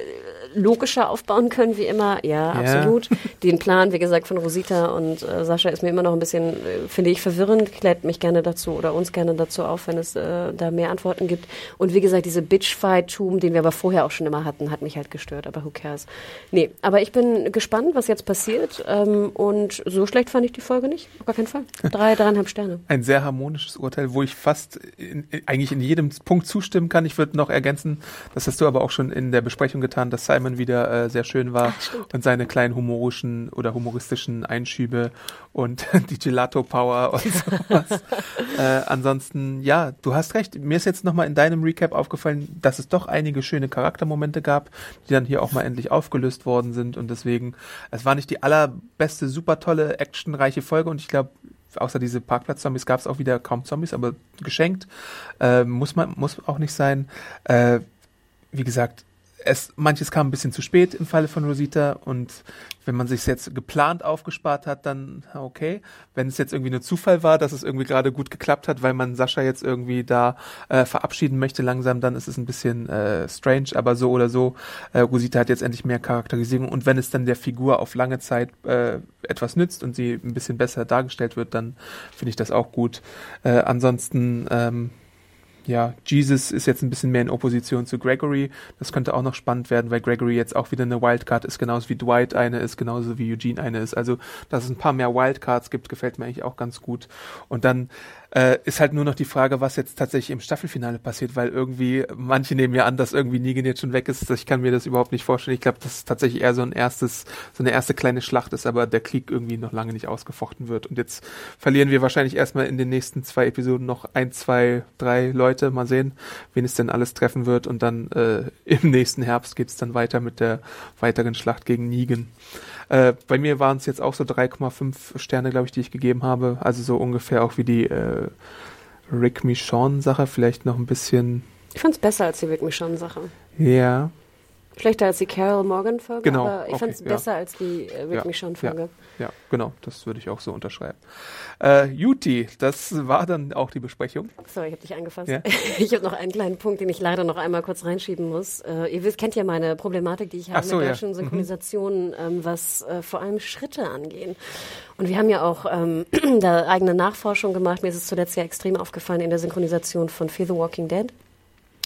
logischer aufbauen können, wie immer. Ja, ja. absolut. Den Plan, wie gesagt, von Rosita und äh, Sascha ist mir immer noch ein bisschen, äh, finde ich, verwirrend. Klärt mich gerne dazu oder uns gerne dazu auf, wenn es äh, da mehr Antworten gibt. Und wie gesagt, diese Bitchfight-Tum, den wir aber vorher auch schon immer hatten, hat mich halt gestört, aber who cares. Nee, aber ich bin gespannt, was jetzt passiert. Ähm, und so schlecht fand ich die Folge nicht. Auf gar keinen Fall. Drei, dreieinhalb Sterne. [LAUGHS] Ein sehr harmonisches Urteil, wo ich fast in, eigentlich in jedem Punkt zustimmen kann. Ich würde noch ergänzen, das hast du aber auch schon in der Besprechung getan, dass Simon wieder äh, sehr schön war Ach, und seine kleinen humorischen oder humoristischen Einschübe und [LAUGHS] die Gelato Power und [LAUGHS] sowas. äh, ansonsten, ja, du hast recht. Mir ist jetzt nochmal in deinem Recap aufgefallen, dass es doch einige schöne Charaktermomente gab, die dann hier auch mal endlich aufgelöst worden sind und deswegen, es war nicht die allerbeste, super tolle, actionreiche Folge und ich glaube, außer diese Parkplatz-Zombies gab es auch wieder kaum Zombies, aber geschenkt. Äh, muss man, muss auch nicht sein. Äh, wie gesagt, es, manches kam ein bisschen zu spät im Falle von Rosita und wenn man sich jetzt geplant aufgespart hat, dann okay. Wenn es jetzt irgendwie nur Zufall war, dass es irgendwie gerade gut geklappt hat, weil man Sascha jetzt irgendwie da äh, verabschieden möchte langsam, dann ist es ein bisschen äh, strange, aber so oder so, äh, Rosita hat jetzt endlich mehr Charakterisierung und wenn es dann der Figur auf lange Zeit äh, etwas nützt und sie ein bisschen besser dargestellt wird, dann finde ich das auch gut. Äh, ansonsten ähm, ja, Jesus ist jetzt ein bisschen mehr in Opposition zu Gregory. Das könnte auch noch spannend werden, weil Gregory jetzt auch wieder eine Wildcard ist, genauso wie Dwight eine ist, genauso wie Eugene eine ist. Also, dass es ein paar mehr Wildcards gibt, gefällt mir eigentlich auch ganz gut. Und dann äh, ist halt nur noch die Frage, was jetzt tatsächlich im Staffelfinale passiert, weil irgendwie, manche nehmen ja an, dass irgendwie Negan jetzt schon weg ist. Ich kann mir das überhaupt nicht vorstellen. Ich glaube, dass es tatsächlich eher so ein erstes, so eine erste kleine Schlacht ist, aber der Krieg irgendwie noch lange nicht ausgefochten wird. Und jetzt verlieren wir wahrscheinlich erstmal in den nächsten zwei Episoden noch ein, zwei, drei Leute. Mal sehen, wen es denn alles treffen wird. Und dann äh, im nächsten Herbst geht's dann weiter mit der weiteren Schlacht gegen Negan. Äh, bei mir waren es jetzt auch so 3,5 Sterne, glaube ich, die ich gegeben habe. Also so ungefähr auch wie die äh, Rick Michon-Sache. Vielleicht noch ein bisschen. Ich fand es besser als die Rick Michon-Sache. Ja. Schlechter als die Carol Morgan-Folge, Genau, aber ich okay, fand es ja. besser als die äh, Rick Ja, Michonne-Folge. Ja, ja, genau, das würde ich auch so unterschreiben. Äh, Juti, das war dann auch die Besprechung. Sorry, ich habe dich angefasst. Ja. [LAUGHS] Ich habe noch einen kleinen Punkt, den ich leider noch einmal kurz reinschieben muss. Äh, ihr wisst, kennt ja meine Problematik, die ich habe so, mit ja. deutschen Mhm. Synchronisationen, ähm, was äh, vor allem Schritte angehen. Und wir haben ja auch ähm, [CLEARS THROAT] da eigene Nachforschung gemacht. Mir ist es zuletzt ja extrem aufgefallen in der Synchronisation von Fear the Walking Dead.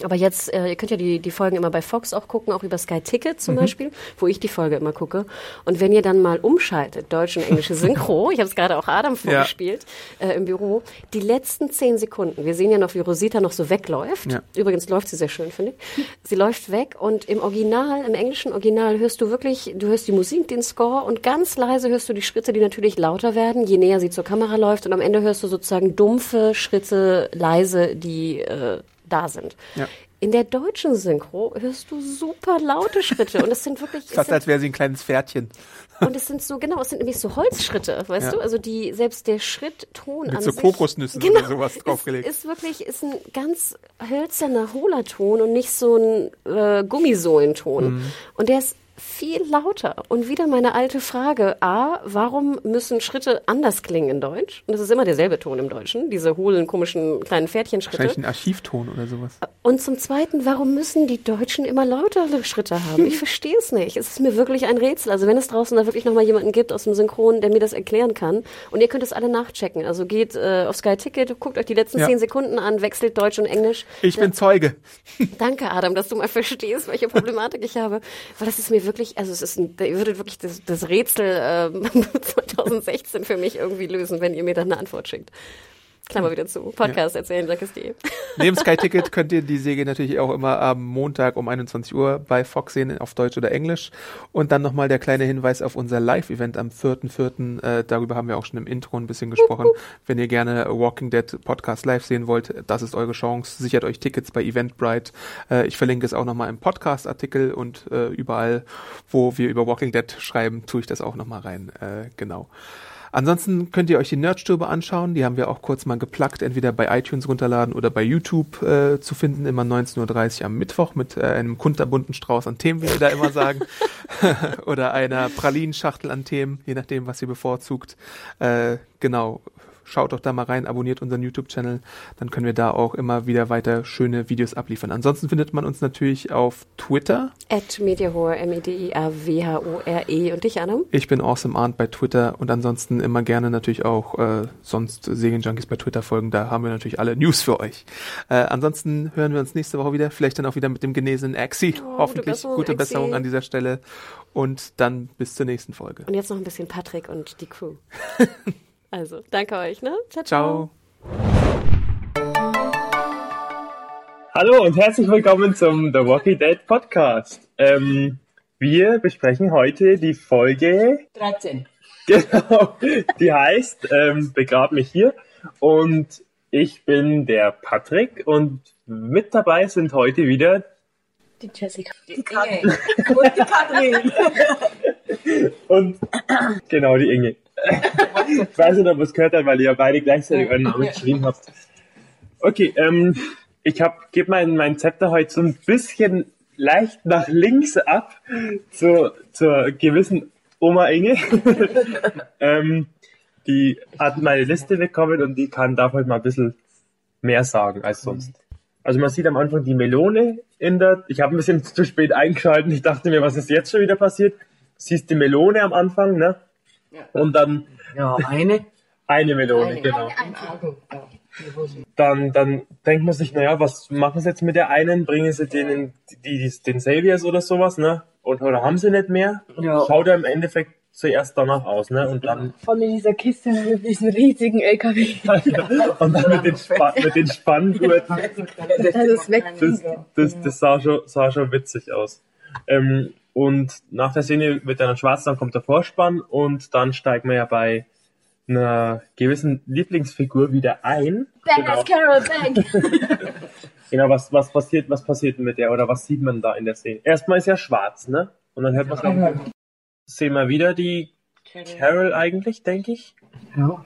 Aber jetzt, äh, ihr könnt ja die, die Folgen immer bei Fox auch gucken, auch über Sky Ticket Mhm. zum Beispiel, wo ich die Folge immer gucke. Und wenn ihr dann mal umschaltet, deutsche und englische [LAUGHS] Synchro, ich habe es gerade auch Adam vorgespielt äh, im Büro, die letzten zehn Sekunden, wir sehen ja noch, wie Rosita noch so wegläuft. Ja. Übrigens läuft sie sehr schön, finde ich. Sie läuft weg und im Original, im englischen Original hörst du wirklich, du hörst die Musik, den Score und ganz leise hörst du die Schritte, die natürlich lauter werden, je näher sie zur Kamera läuft und am Ende hörst du sozusagen dumpfe Schritte leise, die äh, da sind. Ja. In der deutschen Synchro hörst du super laute Schritte und es sind wirklich Fast als wäre sie ein kleines Pferdchen. und es sind so genau, es sind nämlich so Holzschritte, weißt Ja. du? Also die selbst der Schrittton Mit an so sich, Kokosnüssen genau, oder sowas draufgelegt. Ist, ist wirklich ist ein ganz hölzerner hohler Ton und nicht so ein äh, Gummisohlenton. Mhm. Und der ist viel lauter. Und wieder meine alte Frage. A, warum müssen Schritte anders klingen in Deutsch? Und das ist immer derselbe Ton im Deutschen, diese hohlen, komischen kleinen Pferdchenschritte. Wahrscheinlich ein Archivton oder sowas. Und zum Zweiten, warum müssen die Deutschen immer lautere Schritte haben? Ich [LAUGHS] verstehe es nicht. Es ist mir wirklich ein Rätsel. Also wenn es draußen da wirklich nochmal jemanden gibt aus dem Synchron, der mir das erklären kann. Und ihr könnt es alle nachchecken. Also geht äh, auf Sky Ticket, guckt euch die letzten Ja. zehn Sekunden an, wechselt Deutsch und Englisch. Ich bin Zeuge. [LAUGHS] [LAUGHS] Danke, Adam, dass du mal verstehst, welche Problematik ich habe. Weil das ist mir wirklich, also es ist ein, ihr würdet wirklich das, das Rätsel ähm, [LAUGHS] 2016 für mich irgendwie lösen, wenn ihr mir dann eine Antwort schickt. Klammer wieder zu. Podcast erzählen, sag es dir. [LAUGHS] Neben Sky Ticket könnt ihr die Serie natürlich auch immer am Montag um 21 Uhr bei Fox sehen, auf Deutsch oder Englisch. Und dann nochmal der kleine Hinweis auf unser Live-Event am 4.4. Äh, darüber haben wir auch schon im Intro ein bisschen gesprochen. Wenn ihr gerne Walking Dead Podcast live sehen wollt, das ist eure Chance. Sichert euch Tickets bei Eventbrite. Äh, ich verlinke es auch nochmal im Podcast-Artikel und äh, überall, wo wir über Walking Dead schreiben, tue ich das auch nochmal rein. Äh, genau. Ansonsten könnt ihr euch die Nerdstube anschauen. Die haben wir auch kurz mal geplackt, entweder bei iTunes runterladen oder bei YouTube äh, zu finden, immer 19.30 Uhr am Mittwoch mit äh, einem kunterbunten Strauß an Themen, wie wir da immer sagen. [LAUGHS] [LAUGHS] oder einer Pralinenschachtel an Themen, je nachdem, was ihr bevorzugt. Äh, genau. Schaut doch da mal rein, abonniert unseren YouTube-Channel, dann können wir da auch immer wieder weiter schöne Videos abliefern. Ansonsten findet man uns natürlich auf Twitter. At Mediahore, M-E-D-I-A-W-H-O-R-E. E. Und dich, Adam? Ich bin Awesome Arndt bei Twitter und ansonsten immer gerne natürlich auch äh, sonst Serienjunkies bei Twitter folgen. Da haben wir natürlich alle News für euch. Äh, ansonsten hören wir uns nächste Woche wieder, vielleicht dann auch wieder mit dem genesenen Axi. Oh, Hoffentlich Besserung, gute. Besserung an dieser Stelle und dann bis zur nächsten Folge. Und jetzt noch ein bisschen Patrick und die Crew. [LAUGHS] also, danke euch, ne? Ciao, Ciao. Hallo und herzlich willkommen zum The Walking Dead Podcast. Ähm, wir besprechen heute die Folge, 13. genau, die heißt ähm, Begrab mich hier. Und ich bin der Patrick und mit dabei sind heute wieder Die Jessica. Die Katrin. Und die Katrin. und genau die Inge. Ich weiß nicht, ob ihr es gehört habt, weil ihr ja beide gleichzeitig euren Namen geschrieben habt. Okay, ähm, ich gebe mein, mein Zepter heute so ein bisschen leicht nach links ab zu, zur gewissen Oma Inge. [LAUGHS] ähm, die hat meine Liste bekommen und die kann darf heute mal ein bisschen mehr sagen als sonst. Also man sieht am Anfang die Melone in der, ich habe ein bisschen zu spät eingeschaltet, ich dachte mir, was ist jetzt schon wieder passiert? Siehst die Melone am Anfang, ne? Und dann Ja, eine. eine Melone, Eine. genau. Auge. Ja. Dann, dann denkt man sich, naja, was machen sie jetzt mit der einen? Bringen sie den, in, die, die, den Saviors oder sowas, ne? Und, oder haben sie nicht mehr? Ja. Schaut er im Endeffekt zuerst danach aus, ne? Und dann, von dieser Kiste mit diesem riesigen LKW. [LAUGHS] und dann mit den, Span mit den Spanngurten. Das. Das, das, das sah, schon, sah schon witzig aus. Ähm, und nach der Szene wird dann schwarz, dann kommt der Vorspann und dann steigt man ja bei einer gewissen Lieblingsfigur wieder ein. Badass Carol Bank. [LAUGHS] Genau, was, was passiert, was passiert denn mit der oder was sieht man da in der Szene? Erstmal ist ja schwarz, ne? Und dann hört man gleich, sehen wir wieder die Carol eigentlich, denke ich. Ja.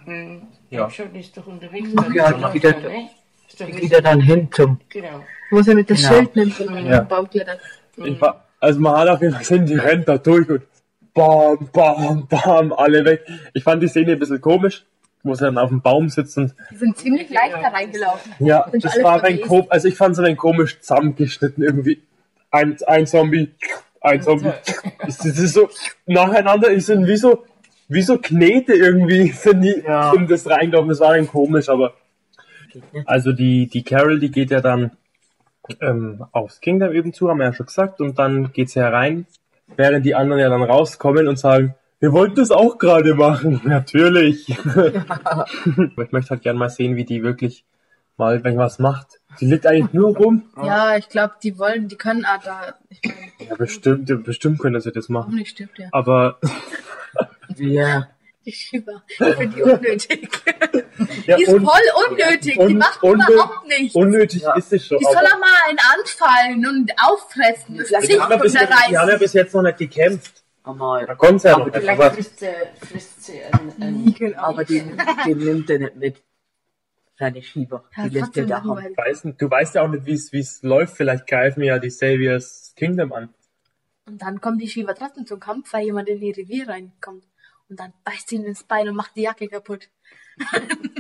Ja. Schon ist doch unterwegs. Ja, Dann wieder- läuft er, ne? Die geht er dann hin zum. Genau. Wo sie mit dem Genau. Schild nimmt und Ja. Baum klettert. Ich war, Also man hat auf jeden Fall gesehen, die rennt da durch und bam, bam, bam, alle weg. Ich fand die Szene ein bisschen komisch, wo sie dann auf dem Baum sitzt und Die sind ziemlich leicht da reingelaufen. ja, Sind das war ein komisch, also ich fand es ein komisch zusammengeschnitten irgendwie. Ein, ein Zombie, ein Zombie. [LAUGHS] Das, das ist so nacheinander, die sind wie so, wie so Knete irgendwie, sind die Ja. in das reingelaufen. Das war dann komisch, aber also die, die Carol, die geht ja dann ähm, aufs Kingdom eben zu, haben wir ja schon gesagt, und dann geht sie herein, während die anderen ja dann rauskommen und sagen, wir wollten das auch gerade machen. [LAUGHS] Natürlich. Aber ich möchte halt gerne mal sehen, wie die wirklich mal wenn was macht. Die liegt eigentlich nur rum. Ja, ich glaube, die wollen, die können ah, da. Ich meine, Ja, bestimmt, bestimmt können sie das machen. nicht stirbt ja. Aber Ja. Die Schieber. Ich finde die unnötig. [LAUGHS] ja, die ist un- voll unnötig. die un- macht unnö- überhaupt nichts. unnötig ist es schon. Die soll doch mal einen anfallen und auffressen. Das Die Gesicht die, haben ja bis jetzt, die haben ja bis jetzt noch nicht gekämpft. Da Einmal. konnte ja noch Aber vielleicht Aber frisst sie, frisst sie einen, einen, aber den, den nimmt er nicht mit. Seine Schieber. Ja, Die lässt er da haben. du- weißt ja auch nicht, wie es wie es läuft. Vielleicht greifen ja die Saviors Kingdom an. Und dann kommen die Schieber trotzdem zum Kampf, weil jemand in ihr Revier reinkommt. Und dann beißt sie ihn ins Bein und macht die Jacke kaputt.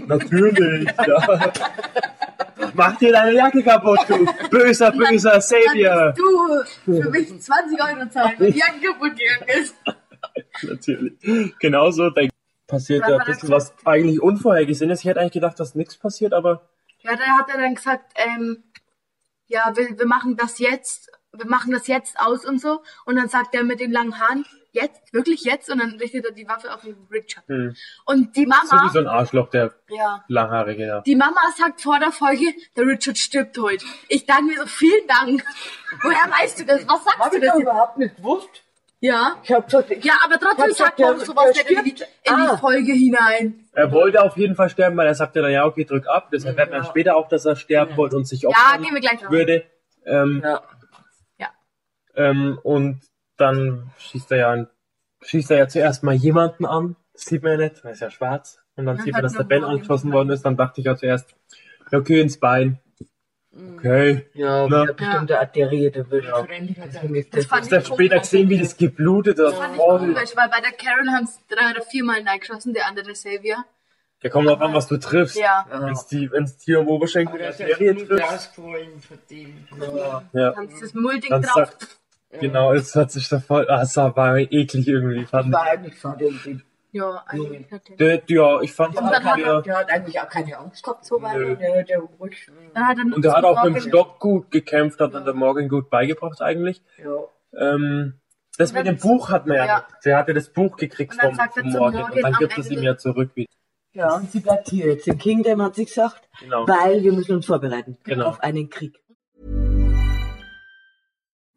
Natürlich, ja. [LAUGHS] Mach dir deine Jacke kaputt, du böser, böser Savior. du für mich 20 Euro zahlen, wenn die Jacke kaputt gegangen ist. [LAUGHS] Natürlich. Genauso da passiert ja ein bisschen was eigentlich Unvorhergesehenes. Ich hätte eigentlich gedacht, dass nichts passiert, aber Ja, da hat er dann gesagt, ähm, ja, wir, wir machen das jetzt, wir machen das jetzt aus und so. Und dann sagt er mit den langen Haaren, jetzt, wirklich jetzt? Und dann richtet er die Waffe auf den Richard. hm. Und die Mama, sowieso ein Arschloch, der ja, langhaarige, ja. die Mama sagt vor der Folge, der Richard stirbt heute. Ich danke mir so, vielen Dank. [LAUGHS] Woher weißt du das? Was sagst Hab du ich das jetzt? überhaupt nicht gewusst. Ja. Ich hab gesagt, ich Ja, aber trotzdem sagt man der- sowas der nicht in die, stirbt. in die Ah. Folge hinein. Er wollte auf jeden Fall sterben, weil er sagte dann, ja, okay, drück ab. Das erfährt man Ja. später auch, dass er sterben wollte und sich Ja, opfern gehen wir gleich würde. Ähm, ja. ähm, und dann schießt er ja, ein- schießt er ja zuerst mal jemanden an. Das sieht man ja nicht, weil er ist ja schwarz. Und dann Ja, sieht man, dass der Ben angeschossen den- worden ist. Dann dachte ich ja zuerst, ja, okay, ins Bein. Okay. Ja, Na. der bestimmt arteriert erwischt. Ja. Ist Das das du ich später gesehen, wie das geblutet hat? fand ich komisch, weil bei der Carol haben es drei oder viermal reingeschossen, der andere Savior. Da kommt drauf an, was du triffst. Ja. Wenn's die, wenn's die am Oberschenkel der Serie trifft. Ja. Haben sie das Dann drauf. Genau, es hat sich da voll, ah, es war eklig irgendwie, fand War eigentlich fand irgendwie. Ja, eigentlich hat er. Der, ja, ich fand Und dann hat der, Der hat eigentlich auch keine Angst gehabt, so weit. Nö. Der, der ruhig. Dann hat er und der hat auch mit dem Stock gut gekämpft, hat dann der Morgan gut beigebracht eigentlich. Ja. Ähm, das mit dem Buch hat man ja, Ja. Der hatte das Buch gekriegt vom, vom Morgan und dann gibt es ihm ja zurück wieder. Ja, und sie bleibt hier jetzt in Kingdom, hat sie gesagt, Genau. weil wir müssen uns vorbereiten Genau. auf einen Krieg.